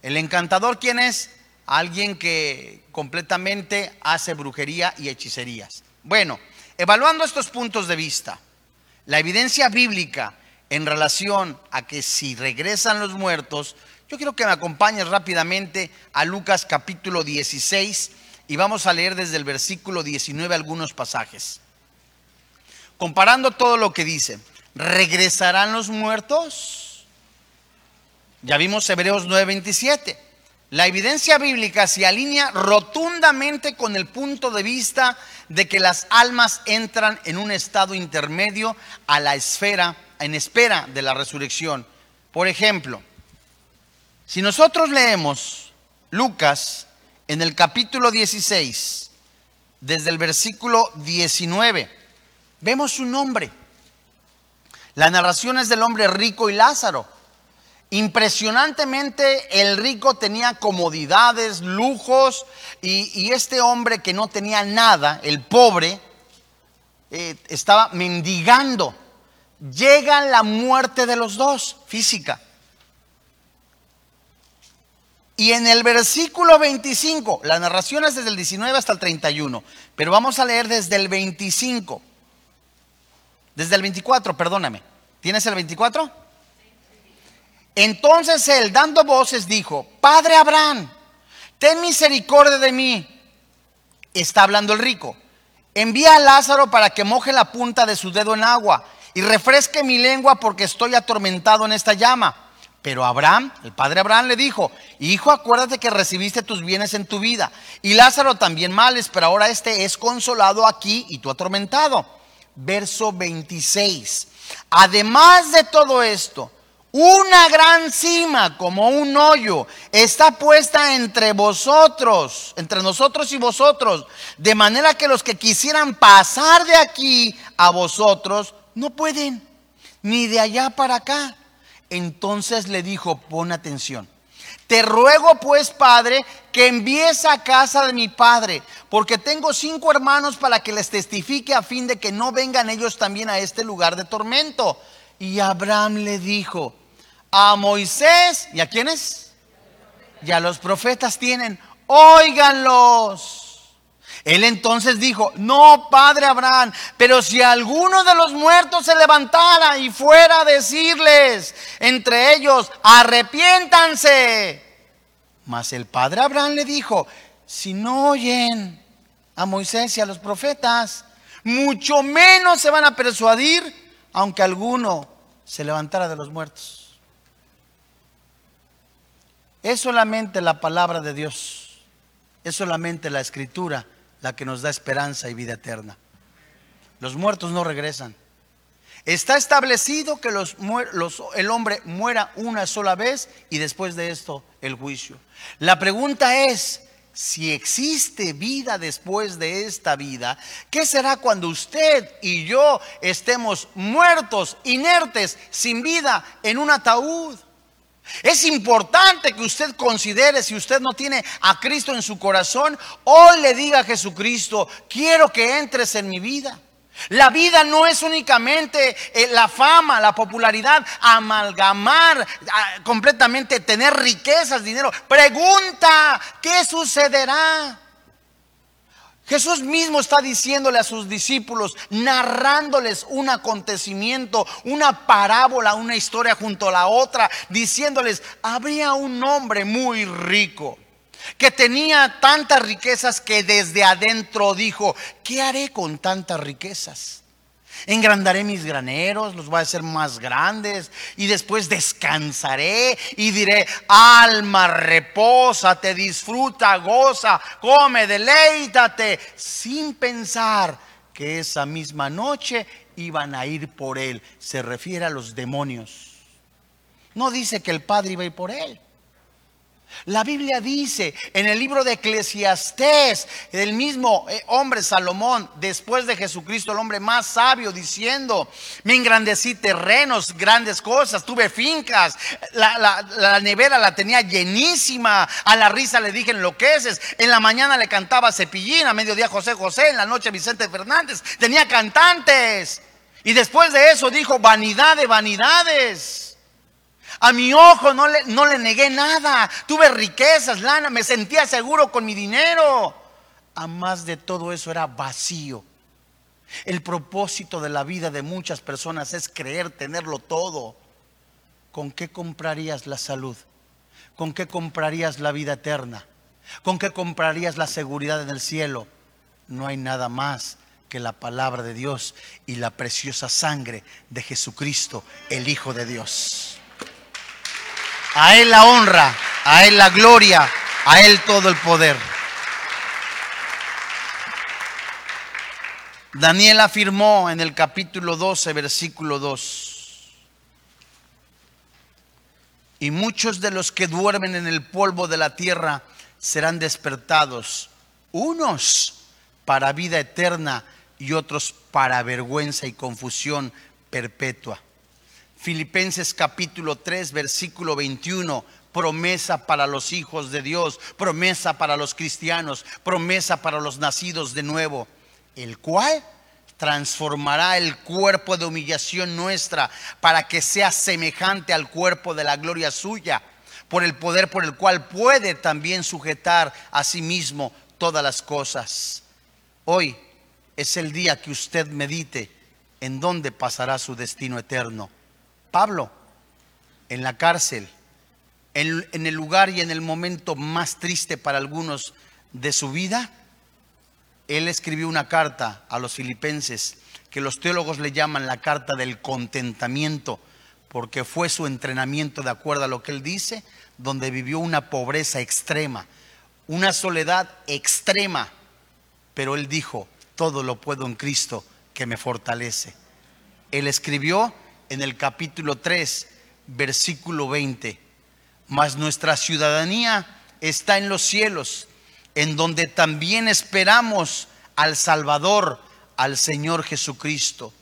Speaker 1: El encantador, ¿quién es? Alguien que completamente hace brujería y hechicerías. Bueno, evaluando estos puntos de vista, la evidencia bíblica en relación a que si regresan los muertos, yo quiero que me acompañes rápidamente a Lucas capítulo 16 y vamos a leer desde el versículo 19 algunos pasajes. Comparando todo lo que dice, ¿regresarán los muertos? Ya vimos Hebreos 9:27. La evidencia bíblica se alinea rotundamente con el punto de vista de que las almas entran en un estado intermedio a la esfera, en espera de la resurrección. Por ejemplo, si nosotros leemos Lucas en el capítulo 16, desde el versículo 19, vemos su nombre. La narración es del hombre rico y Lázaro. Impresionantemente el rico tenía comodidades, lujos, y, este hombre que no tenía nada, el pobre, eh, estaba mendigando. Llega la muerte de los dos, física. Y en el versículo 25, la narración es desde el 19 hasta el 31, pero vamos a leer desde el 25. Desde el 24, perdóname. ¿Tienes el 24? Entonces él, dando voces, dijo, Padre Abraham, ten misericordia de mí. Está hablando el rico. Envía a Lázaro para que moje la punta de su dedo en agua y refresque mi lengua porque estoy atormentado en esta llama. Pero Abraham, el padre Abraham le dijo, hijo, acuérdate que recibiste tus bienes en tu vida. Y Lázaro también males, pero ahora este es consolado aquí y tú atormentado. Verso 26. Además de todo esto, una gran cima como un hoyo está puesta entre vosotros, entre nosotros y vosotros, de manera que los que quisieran pasar de aquí a vosotros no pueden, ni de allá para acá. Entonces le dijo, pon atención. Te ruego pues, Padre, que envíes a casa de mi Padre, porque tengo cinco hermanos para que les testifique a fin de que no vengan ellos también a este lugar de tormento. Y Abraham le dijo, a Moisés, ¿y a quiénes? Y a los profetas tienen, óiganlos. Él entonces dijo, no, padre Abraham, pero si alguno de los muertos se levantara y fuera a decirles entre ellos, arrepiéntanse. Mas el padre Abraham le dijo, si no oyen a Moisés y a los profetas, mucho menos se van a persuadir, aunque alguno se levantara de los muertos. Es solamente la palabra de Dios, es solamente la escritura la que nos da esperanza y vida eterna. Los muertos no regresan. Está establecido que los, el hombre muera una sola vez y después de esto el juicio. La pregunta es, si existe vida después de esta vida, ¿qué será cuando usted y yo estemos muertos, inertes, sin vida, en un ataúd? Es importante que usted considere, si usted no tiene a Cristo en su corazón, hoy le diga a Jesucristo, quiero que entres en mi vida. La vida no es únicamente eh, la fama, la popularidad, amalgamar completamente, tener riquezas, dinero. Pregunta, ¿qué sucederá? Jesús mismo está diciéndole a sus discípulos, narrándoles un acontecimiento, una parábola, una historia junto a la otra, diciéndoles, habría un hombre muy rico que tenía tantas riquezas que desde adentro dijo, ¿qué haré con tantas riquezas? Engrandaré mis graneros, los voy a hacer más grandes y después descansaré y diré, alma, reposa, te disfruta, goza, come, deleítate, sin pensar que esa misma noche iban a ir por él. Se refiere a los demonios. No dice que el Padre iba a ir por él. La Biblia dice en el libro de Eclesiastés, el mismo eh, hombre Salomón, después de Jesucristo, el hombre más sabio, diciendo, me engrandecí terrenos, grandes cosas, tuve fincas, la, nevera la tenía llenísima, a la risa le dije enloqueces, en la mañana le cantaba Cepillín, a mediodía José José, en la noche Vicente Fernández, tenía cantantes. Y después de eso dijo, vanidad de vanidades. A mi ojo no le, negué nada. Tuve riquezas, lana, me sentía seguro con mi dinero. A más de todo eso era vacío. El propósito de la vida de muchas personas es creer tenerlo todo. ¿Con qué comprarías la salud? ¿Con qué comprarías la vida eterna? ¿Con qué comprarías la seguridad en el cielo? No hay nada más que la palabra de Dios y la preciosa sangre de Jesucristo, el Hijo de Dios. A Él la honra, a Él la gloria, a Él todo el poder. Daniel afirmó en el capítulo 12, versículo 2. Y muchos de los que duermen en el polvo de la tierra serán despertados, unos para vida eterna y otros para vergüenza y confusión perpetua. Filipenses capítulo 3, versículo 21, promesa para los hijos de Dios, promesa para los cristianos, promesa para los nacidos de nuevo, el cual transformará el cuerpo de humillación nuestra para que sea semejante al cuerpo de la gloria suya, por el poder por el cual puede también sujetar a sí mismo todas las cosas. Hoy es el día que usted medite en dónde pasará su destino eterno. Pablo, en la cárcel, en, el lugar y en el momento más triste para algunos de su vida, él escribió una carta a los filipenses que los teólogos le llaman la carta del contentamiento, porque fue su entrenamiento de acuerdo a lo que él dice, donde vivió una pobreza extrema, una soledad extrema, pero él dijo, todo lo puedo en Cristo que me fortalece. Él escribió en el capítulo 3, versículo 20. Mas nuestra ciudadanía está en los cielos, en donde también esperamos al Salvador, al Señor Jesucristo,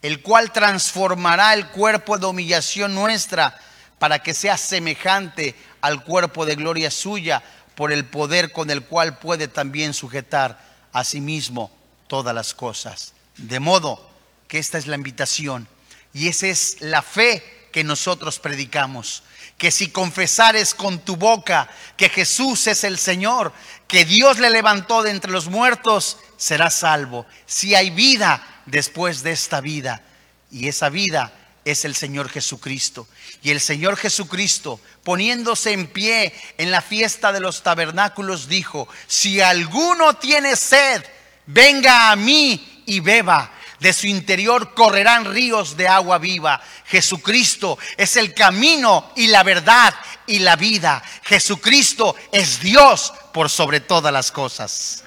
Speaker 1: el cual transformará el cuerpo de humillación nuestra para que sea semejante al cuerpo de gloria suya, por el poder con el cual puede también sujetar a sí mismo todas las cosas. De modo que esta es la invitación y esa es la fe que nosotros predicamos. Que si confesares con tu boca que Jesús es el Señor, que Dios le levantó de entre los muertos, serás salvo. Si hay vida después de esta vida. Y esa vida es el Señor Jesucristo. Y el Señor Jesucristo, poniéndose en pie en la fiesta de los tabernáculos, dijo, si alguno tiene sed, venga a mí y beba de su interior correrán ríos de agua viva. Jesucristo es el camino y la verdad y la vida. Jesucristo es Dios por sobre todas las cosas.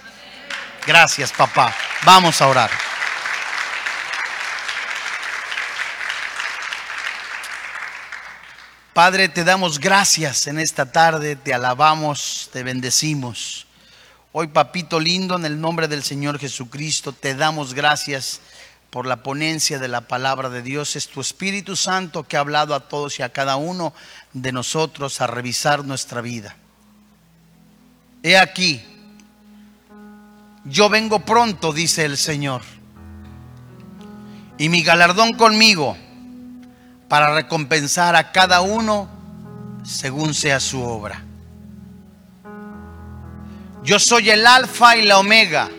Speaker 1: Gracias, papá. Vamos a orar. Padre, te damos gracias en esta tarde, te alabamos, te bendecimos. Hoy, papito lindo, en el nombre del Señor Jesucristo, te damos gracias por la ponencia de la palabra de Dios. Es tu Espíritu Santo que ha hablado a todos y a cada uno de nosotros a revisar nuestra vida. He aquí, yo vengo pronto, dice el Señor, y mi galardón conmigo para recompensar a cada uno según sea su obra. Yo soy el alfa y la omega,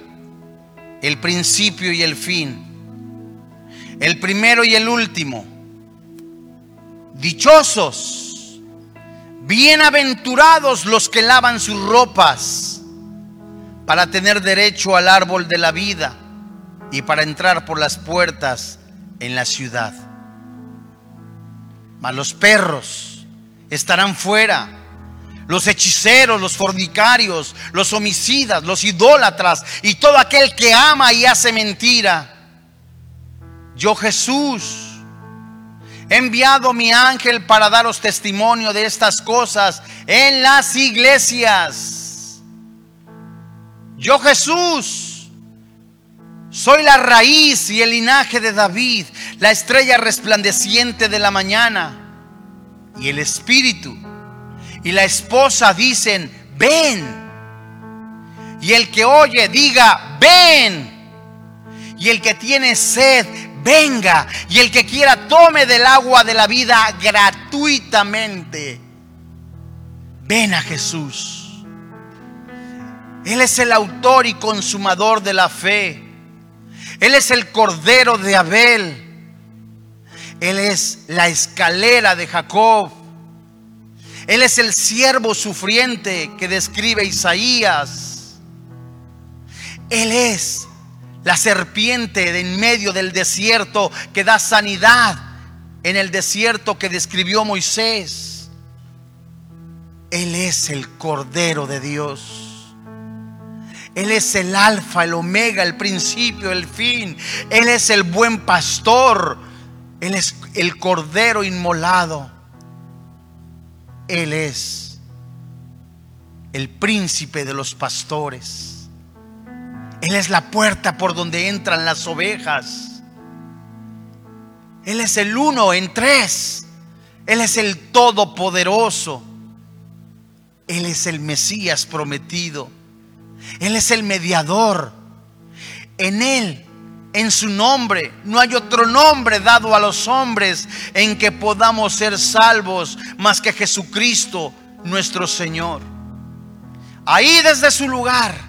Speaker 1: el principio y el fin el primero y el último. Dichosos, bienaventurados los que lavan sus ropas para tener derecho al árbol de la vida y para entrar por las puertas en la ciudad. Mas los perros estarán fuera. Los hechiceros, los fornicarios, los homicidas, los idólatras y todo aquel que ama y hace mentira yo Jesús He enviado mi ángel para daros testimonio de estas cosas en las iglesias. Yo Jesús soy la raíz y el linaje de David, la estrella resplandeciente de la mañana. Y el Espíritu y la esposa dicen, ven. Y el que oye diga, ven. Y el que tiene sed, venga. Y el que quiera, tome del agua de la vida gratuitamente. Ven a Jesús. Él es el autor y consumador de la fe. Él es el cordero de Abel. Él es la escalera de Jacob. Él es el siervo sufriente que describe Isaías. Él es la serpiente de en medio del desierto que da sanidad en el desierto que describió Moisés. Él es el Cordero de Dios. Él es el alfa, el omega, el principio, el fin. Él es el buen pastor. Él es el Cordero inmolado. Él es el príncipe de los pastores. Él es la puerta por donde entran las ovejas. Él es el uno en tres. Él es el todopoderoso. Él es el Mesías prometido. Él es el mediador. En Él, en su nombre, no hay otro nombre dado a los hombres en que podamos ser salvos más que Jesucristo nuestro Señor. Ahí desde su lugar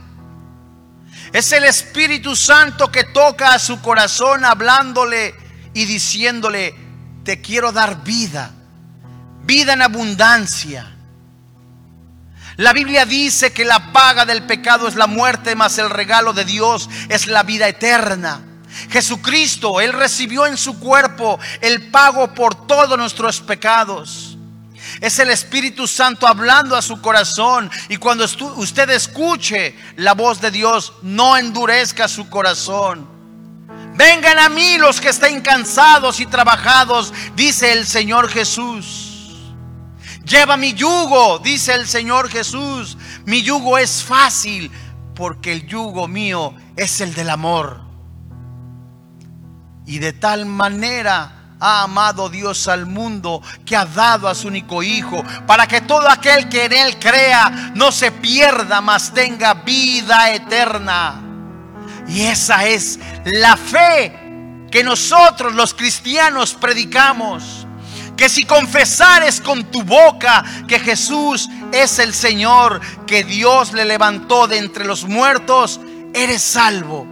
Speaker 1: es el Espíritu Santo que toca a su corazón hablándole y diciéndole, te quiero dar vida, vida en abundancia. La Biblia dice que la paga del pecado es la muerte, mas el regalo de Dios es la vida eterna. Jesucristo, Él recibió en su cuerpo el pago por todos nuestros pecados. Es el Espíritu Santo hablando a su corazón. Y cuando usted escuche la voz de Dios, no endurezca su corazón. Vengan a mí los que estén cansados y trabajados, dice el Señor Jesús. Lleva mi yugo, dice el Señor Jesús. Mi yugo es fácil porque el yugo mío es el del amor. Y de tal manera ha amado Dios al mundo que ha dado a su único Hijo, para que todo aquel que en Él crea no se pierda, mas tenga vida eterna. Y esa es la fe que nosotros los cristianos predicamos. Que si confesares con tu boca que Jesús es el Señor, que Dios le levantó de entre los muertos, eres salvo.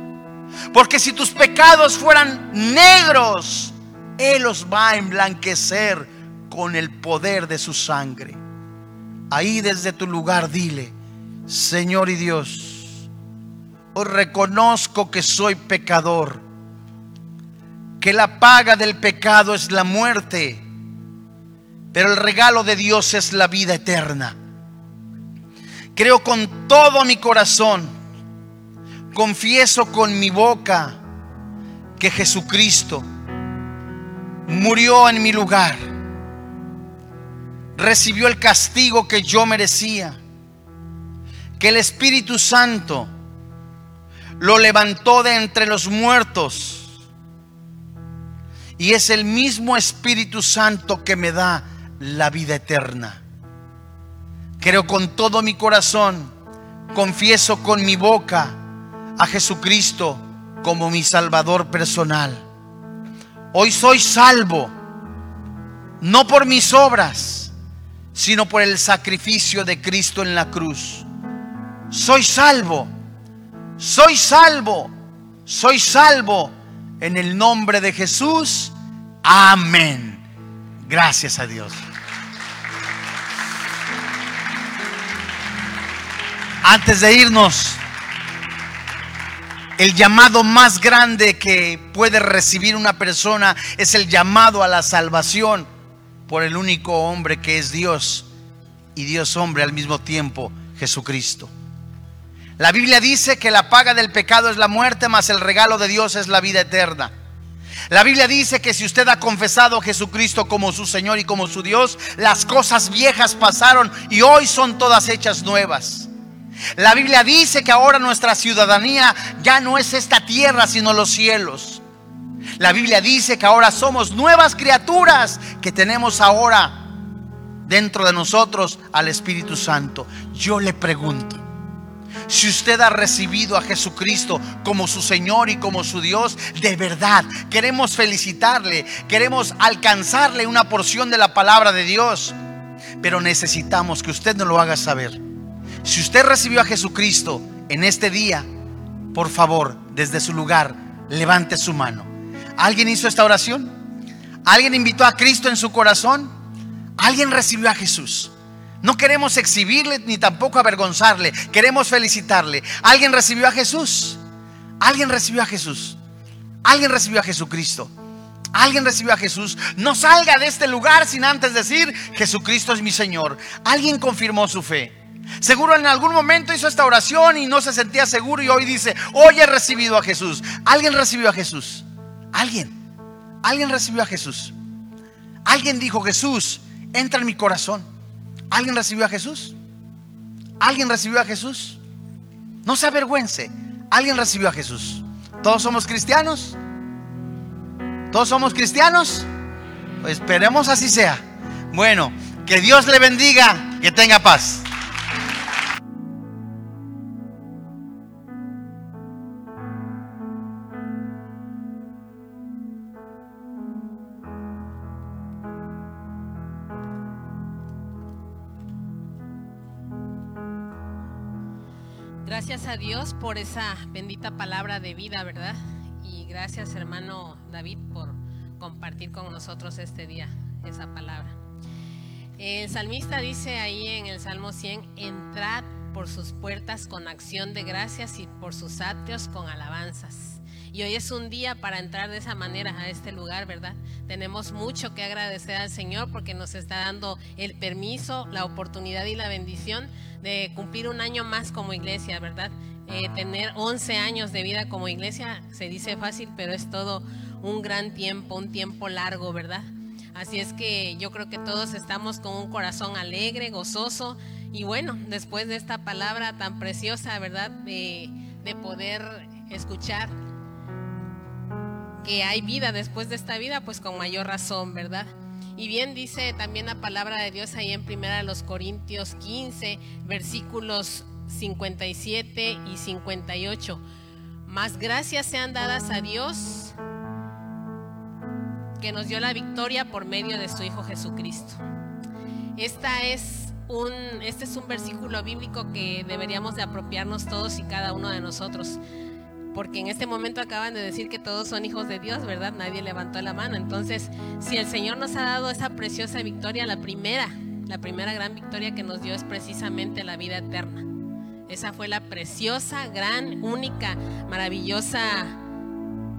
Speaker 1: Porque si tus pecados fueran negros, él los va a emblanquecer con el poder de su sangre. Ahí desde tu lugar dile, Señor y Dios, os reconozco que soy pecador, que la paga del pecado es la muerte, pero el regalo de Dios es la vida eterna. Creo con todo mi corazón, confieso con mi boca que Jesucristo, murió en mi lugar, recibió el castigo que yo merecía, que el Espíritu Santo lo levantó de entre los muertos. Y es el mismo Espíritu Santo que me da la vida eterna. Creo con todo mi corazón, confieso con mi boca a Jesucristo como mi Salvador personal Hoy soy salvo, no por mis obras, sino por el sacrificio de Cristo en la cruz. Soy salvo, soy salvo, soy salvo en el nombre de Jesús. Amén. Gracias a Dios. Antes de irnos, el llamado más grande que puede recibir una persona es el llamado a la salvación por el único hombre que es Dios y Dios hombre al mismo tiempo, Jesucristo. La Biblia dice que la paga del pecado es la muerte, mas el regalo de Dios es la vida eterna. La Biblia dice que si usted ha confesado a Jesucristo como su Señor y como su Dios, las cosas viejas pasaron y hoy son todas hechas nuevas. La Biblia dice que ahora nuestra ciudadanía ya no es esta tierra, sino los cielos. La Biblia dice que ahora somos nuevas criaturas que tenemos ahora dentro de nosotros al Espíritu Santo. Yo le pregunto, si usted ha recibido a Jesucristo como su Señor y como su Dios, de verdad queremos felicitarle, queremos alcanzarle una porción de la palabra de Dios, pero necesitamos que usted nos lo haga saber. Si usted recibió a Jesucristo en este día, por favor, desde su lugar, levante su mano. ¿Alguien hizo esta oración? ¿Alguien invitó a Cristo en su corazón? ¿Alguien recibió a Jesús? No queremos exhibirle ni tampoco avergonzarle. Queremos felicitarle. ¿Alguien recibió a Jesús? ¿Alguien recibió a Jesús? ¿Alguien recibió a Jesucristo? ¿Alguien recibió a Jesús? No salga de este lugar sin antes decir, Jesucristo es mi Señor. ¿Alguien confirmó su fe? Seguro en algún momento hizo esta oración y no se sentía seguro y hoy dice, hoy he recibido a Jesús. ¿Alguien recibió a Jesús? ¿Alguien? ¿Alguien recibió a Jesús? ¿Alguien dijo, Jesús, entra en mi corazón? ¿Alguien recibió a Jesús? ¿Alguien recibió a Jesús? No se avergüence. ¿Alguien recibió a Jesús? ¿Todos somos cristianos? ¿Todos somos cristianos? Pues esperemos así sea. Bueno, que Dios le bendiga, que tenga paz.
Speaker 2: A Dios por esa bendita palabra de vida, ¿verdad? Y gracias hermano David por compartir con nosotros este día esa palabra. El salmista dice ahí en el Salmo 100, entrad por sus puertas con acción de gracias y por sus atrios con alabanzas. Y hoy es un día para entrar de esa manera a este lugar, ¿verdad? Tenemos mucho que agradecer al Señor porque nos está dando el permiso, la oportunidad y la bendición de cumplir un año más como iglesia, ¿verdad? Eh, tener 11 años de vida como iglesia se dice fácil, pero es todo un gran tiempo, un tiempo largo, ¿verdad? Así es que yo creo que todos estamos con un corazón alegre, gozoso y bueno, después de esta palabra tan preciosa, ¿verdad? De, de poder escuchar que hay vida después de esta vida, pues con mayor razón, ¿verdad? Y bien dice también la palabra de Dios ahí en primera de los Corintios 15, versículos 57 y 58. Más gracias sean dadas a Dios que nos dio la victoria por medio de su Hijo Jesucristo. Esta es un, este es un versículo bíblico que deberíamos de apropiarnos todos y cada uno de nosotros porque en este momento acaban de decir que todos son hijos de Dios, ¿verdad? Nadie levantó la mano. Entonces, si el Señor nos ha dado esa preciosa victoria, la primera, la primera gran victoria que nos dio es precisamente la vida eterna. Esa fue la preciosa, gran, única, maravillosa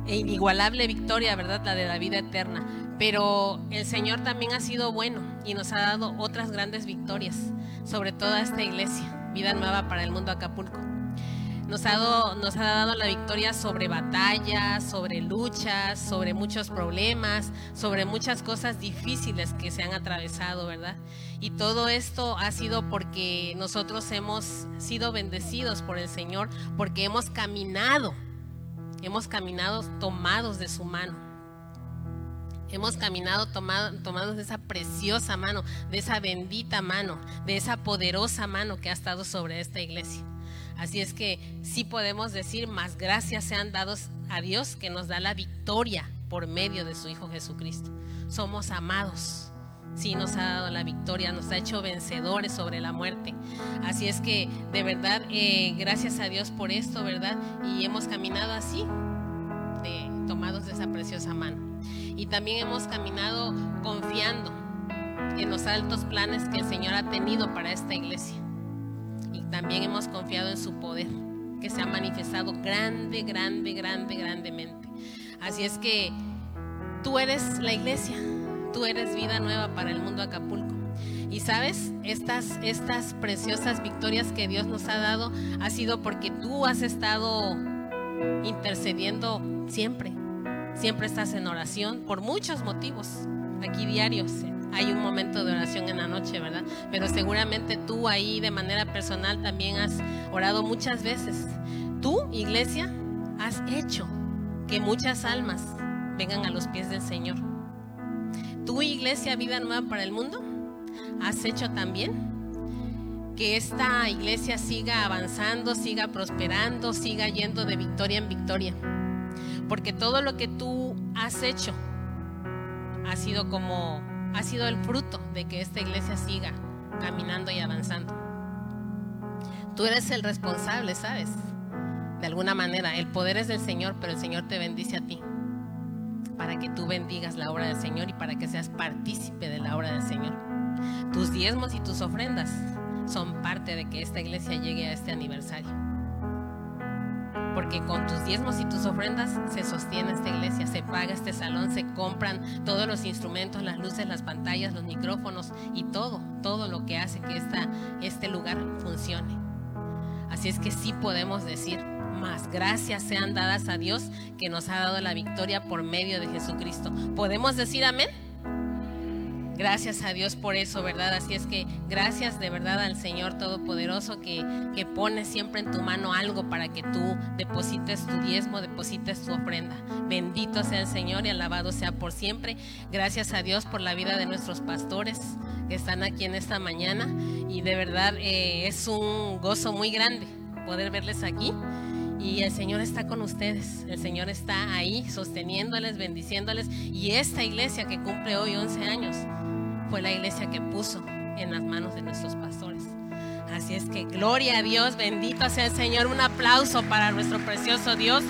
Speaker 2: e inigualable victoria, ¿verdad? La de la vida eterna. Pero el Señor también ha sido bueno y nos ha dado otras grandes victorias sobre toda esta iglesia, vida nueva para el mundo Acapulco. Nos ha, dado, nos ha dado la victoria sobre batallas, sobre luchas, sobre muchos problemas, sobre muchas cosas difíciles que se han atravesado, ¿verdad? Y todo esto ha sido porque nosotros hemos sido bendecidos por el Señor, porque hemos caminado, hemos caminado tomados de su mano. Hemos caminado tomados de esa preciosa mano, de esa bendita mano, de esa poderosa mano que ha estado sobre esta iglesia. Así es que sí podemos decir, más gracias sean dados a Dios que nos da la victoria por medio de su Hijo Jesucristo. Somos amados. Sí nos ha dado la victoria, nos ha hecho vencedores sobre la muerte. Así es que de verdad, eh, gracias a Dios por esto, ¿verdad? Y hemos caminado así, tomados de esa preciosa mano. Y también hemos caminado confiando en los altos planes que el Señor ha tenido para esta iglesia también hemos confiado en su poder, que se ha manifestado grande, grande, grande, grandemente. Así es que tú eres la iglesia, tú eres vida nueva para el mundo Acapulco. Y sabes, estas, estas preciosas victorias que Dios nos ha dado ha sido porque tú has estado intercediendo siempre. siempre estás en oración por muchos motivos, aquí diarios. Hay un momento de oración en la noche, ¿verdad? Pero seguramente tú ahí de manera personal también has orado muchas veces. Tú, iglesia, has hecho que muchas almas vengan a los pies del Señor. Tú, iglesia, vida nueva para el mundo, has hecho también que esta iglesia siga avanzando, siga prosperando, siga yendo de victoria en victoria. Porque todo lo que tú has hecho ha sido como, ha sido el fruto de que esta iglesia siga caminando y avanzando. Tú eres el responsable, ¿sabes? De alguna manera, el poder es del Señor, pero el Señor te bendice a ti para que tú bendigas la obra del Señor y para que seas partícipe de la obra del Señor. Tus diezmos y tus ofrendas son parte de que esta iglesia llegue a este aniversario. Porque con tus diezmos y tus ofrendas se sostiene esta iglesia, se paga este salón, se compran todos los instrumentos, las luces, las pantallas, los micrófonos y todo, todo lo que hace que esta, este lugar funcione. Así es que sí podemos decir, más gracias sean dadas a Dios que nos ha dado la victoria por medio de Jesucristo. ¿Podemos decir amén? Gracias a Dios por eso, ¿verdad? Así es que gracias de verdad al Señor Todopoderoso que, que pone siempre en tu mano algo para que tú deposites tu diezmo, deposites tu ofrenda. Bendito sea el Señor y alabado sea por siempre. Gracias a Dios por la vida de nuestros pastores que están aquí en esta mañana y de verdad eh, es un gozo muy grande poder verles aquí. Y el Señor está con ustedes, el Señor está ahí sosteniéndoles, bendiciéndoles. Y esta iglesia que cumple hoy 11 años, fue la iglesia que puso en las manos de nuestros pastores. Así es que gloria a Dios, bendito sea el Señor. Un aplauso para nuestro precioso Dios.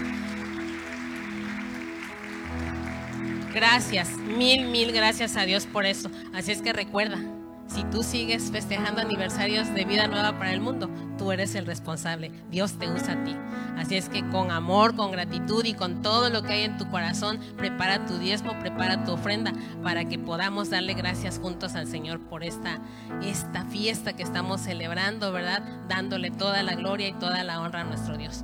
Speaker 2: Gracias, mil, mil gracias a Dios por eso. Así es que recuerda, si tú sigues festejando aniversarios de vida nueva para el mundo, tú eres el responsable. Dios te usa a ti. Así es que con amor, con gratitud y con todo lo que hay en tu corazón, prepara tu diezmo, prepara tu ofrenda para que podamos darle gracias juntos al Señor por esta, esta fiesta que estamos celebrando, ¿verdad? Dándole toda la gloria y toda la honra a nuestro Dios.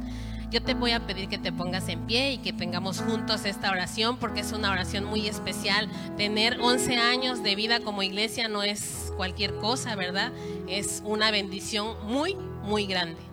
Speaker 2: Yo te voy a pedir que te pongas en pie y que tengamos juntos esta oración porque es una oración muy especial. Tener 11 años de vida como iglesia no es cualquier cosa, ¿verdad? Es una bendición muy, muy grande.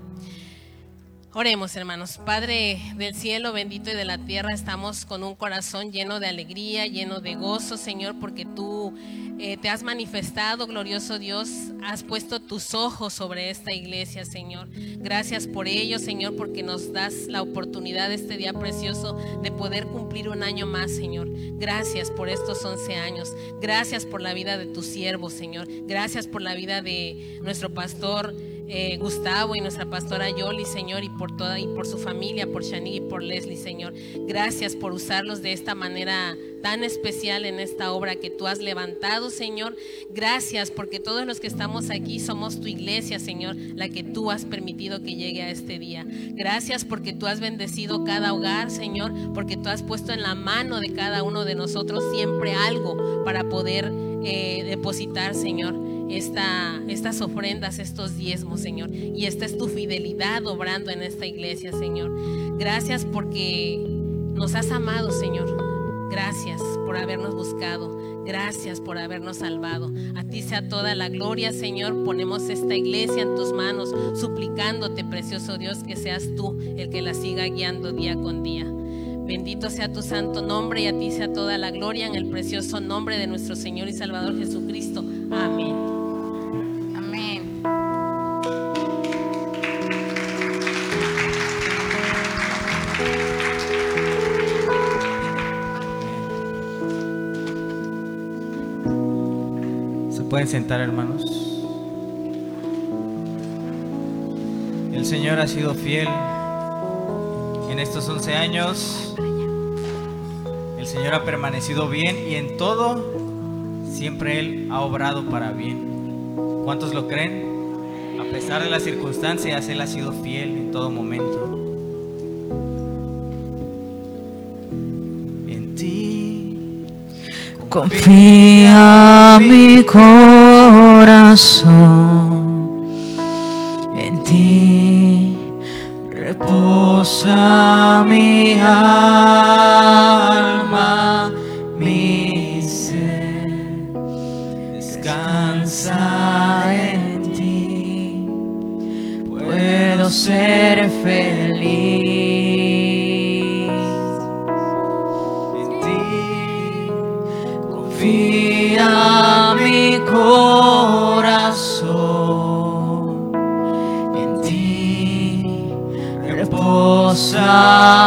Speaker 2: Oremos, hermanos. Padre del cielo, bendito y de la tierra, estamos con un corazón lleno de alegría, lleno de gozo, Señor, porque tú eh, te has manifestado, glorioso Dios, has puesto tus ojos sobre esta iglesia, Señor. Gracias por ello, Señor, porque nos das la oportunidad este día precioso de poder cumplir un año más, Señor. Gracias por estos 11 años. Gracias por la vida de tus siervos, Señor. Gracias por la vida de nuestro pastor. Eh, Gustavo y nuestra pastora Yoli, Señor, y por toda y por su familia, por Shani y por Leslie, Señor. Gracias por usarlos de esta manera tan especial en esta obra que tú has levantado, Señor. Gracias porque todos los que estamos aquí somos tu iglesia, Señor, la que tú has permitido que llegue a este día. Gracias porque tú has bendecido cada hogar, Señor, porque tú has puesto en la mano de cada uno de nosotros siempre algo para poder eh, depositar, Señor esta, estas ofrendas, estos diezmos, Señor. Y esta es tu fidelidad obrando en esta iglesia, Señor. Gracias porque nos has amado, Señor. Gracias por habernos buscado. Gracias por habernos salvado. A ti sea toda la gloria, Señor. Ponemos esta iglesia en tus manos, suplicándote, precioso Dios, que seas tú el que la siga guiando día con día. Bendito sea tu santo nombre y a ti sea toda la gloria en el precioso nombre de nuestro Señor y Salvador Jesucristo. Amén.
Speaker 3: Pueden sentar, hermanos. El Señor ha sido fiel en estos 11 años. El Señor ha permanecido bien y en todo siempre Él ha obrado para bien. ¿Cuántos lo creen? A pesar de las circunstancias, Él ha sido fiel en todo momento. Confía mi corazón. En ti, reposa mi alma,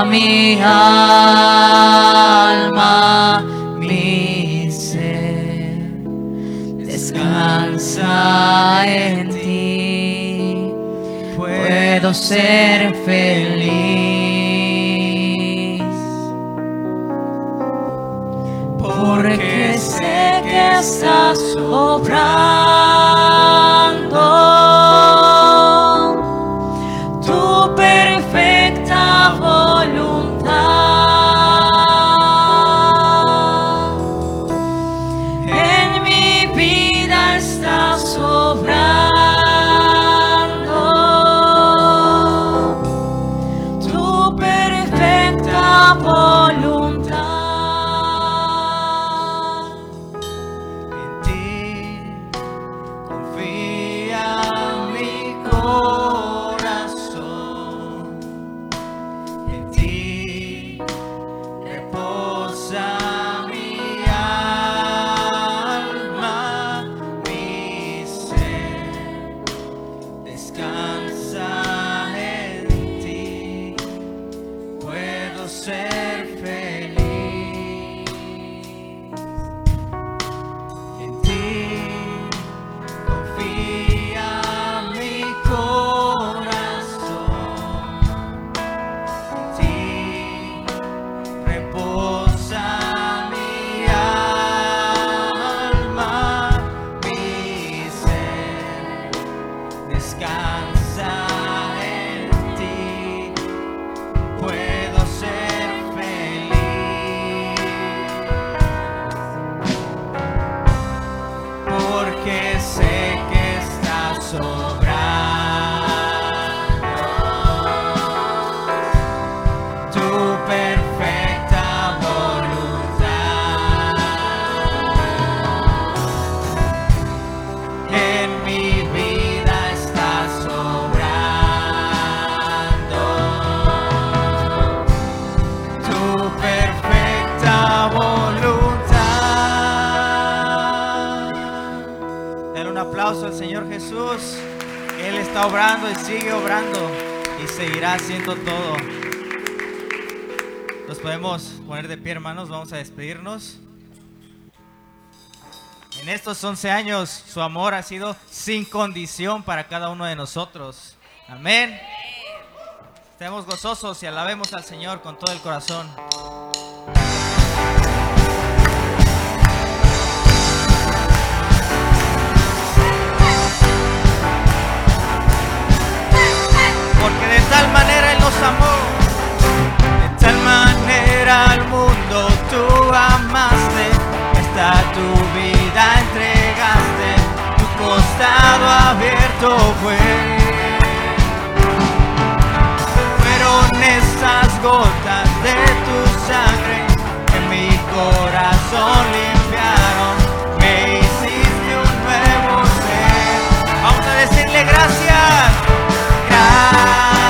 Speaker 3: Mi alma, mi ser. Descansa en ti. Puedo ser feliz. Aplauso al Señor Jesús. Él está obrando y sigue obrando y seguirá haciendo todo. Nos podemos poner de pie, hermanos. Vamos a despedirnos. En estos 11 años, su amor ha sido sin condición para cada uno de nosotros. Amén. Estemos gozosos y alabemos al Señor con todo el corazón. De tal manera Él nos amó, de tal manera al mundo tú amaste, hasta tu vida entregaste, tu costado abierto fue. Fueron esas gotas de tu sangre que mi corazón limpiaron, me hiciste un nuevo ser. Vamos a decirle gracias. Gracias,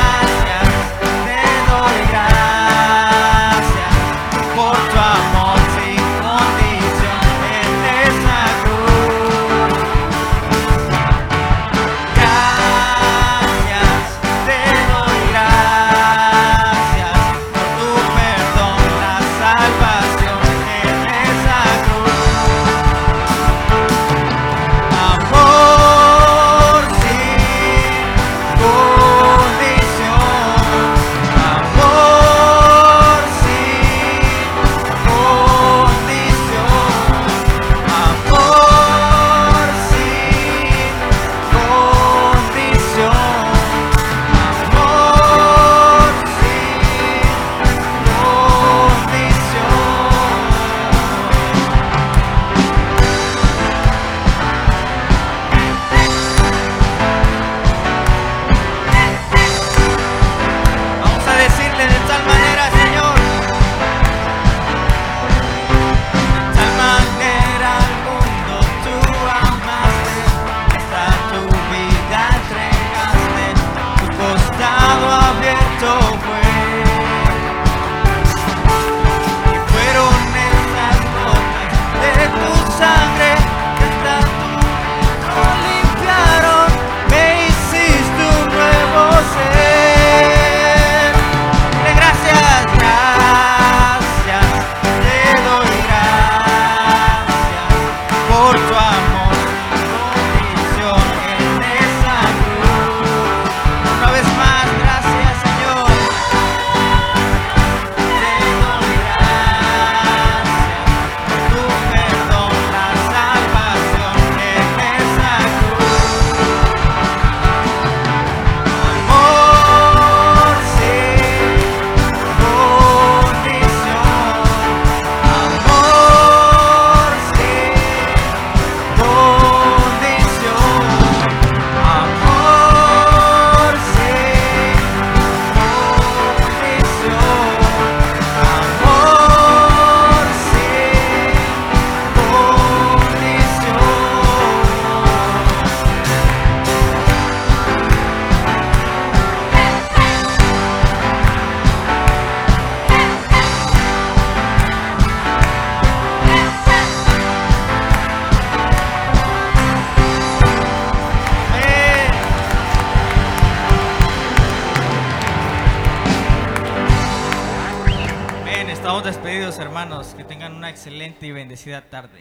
Speaker 3: bendecida tarde.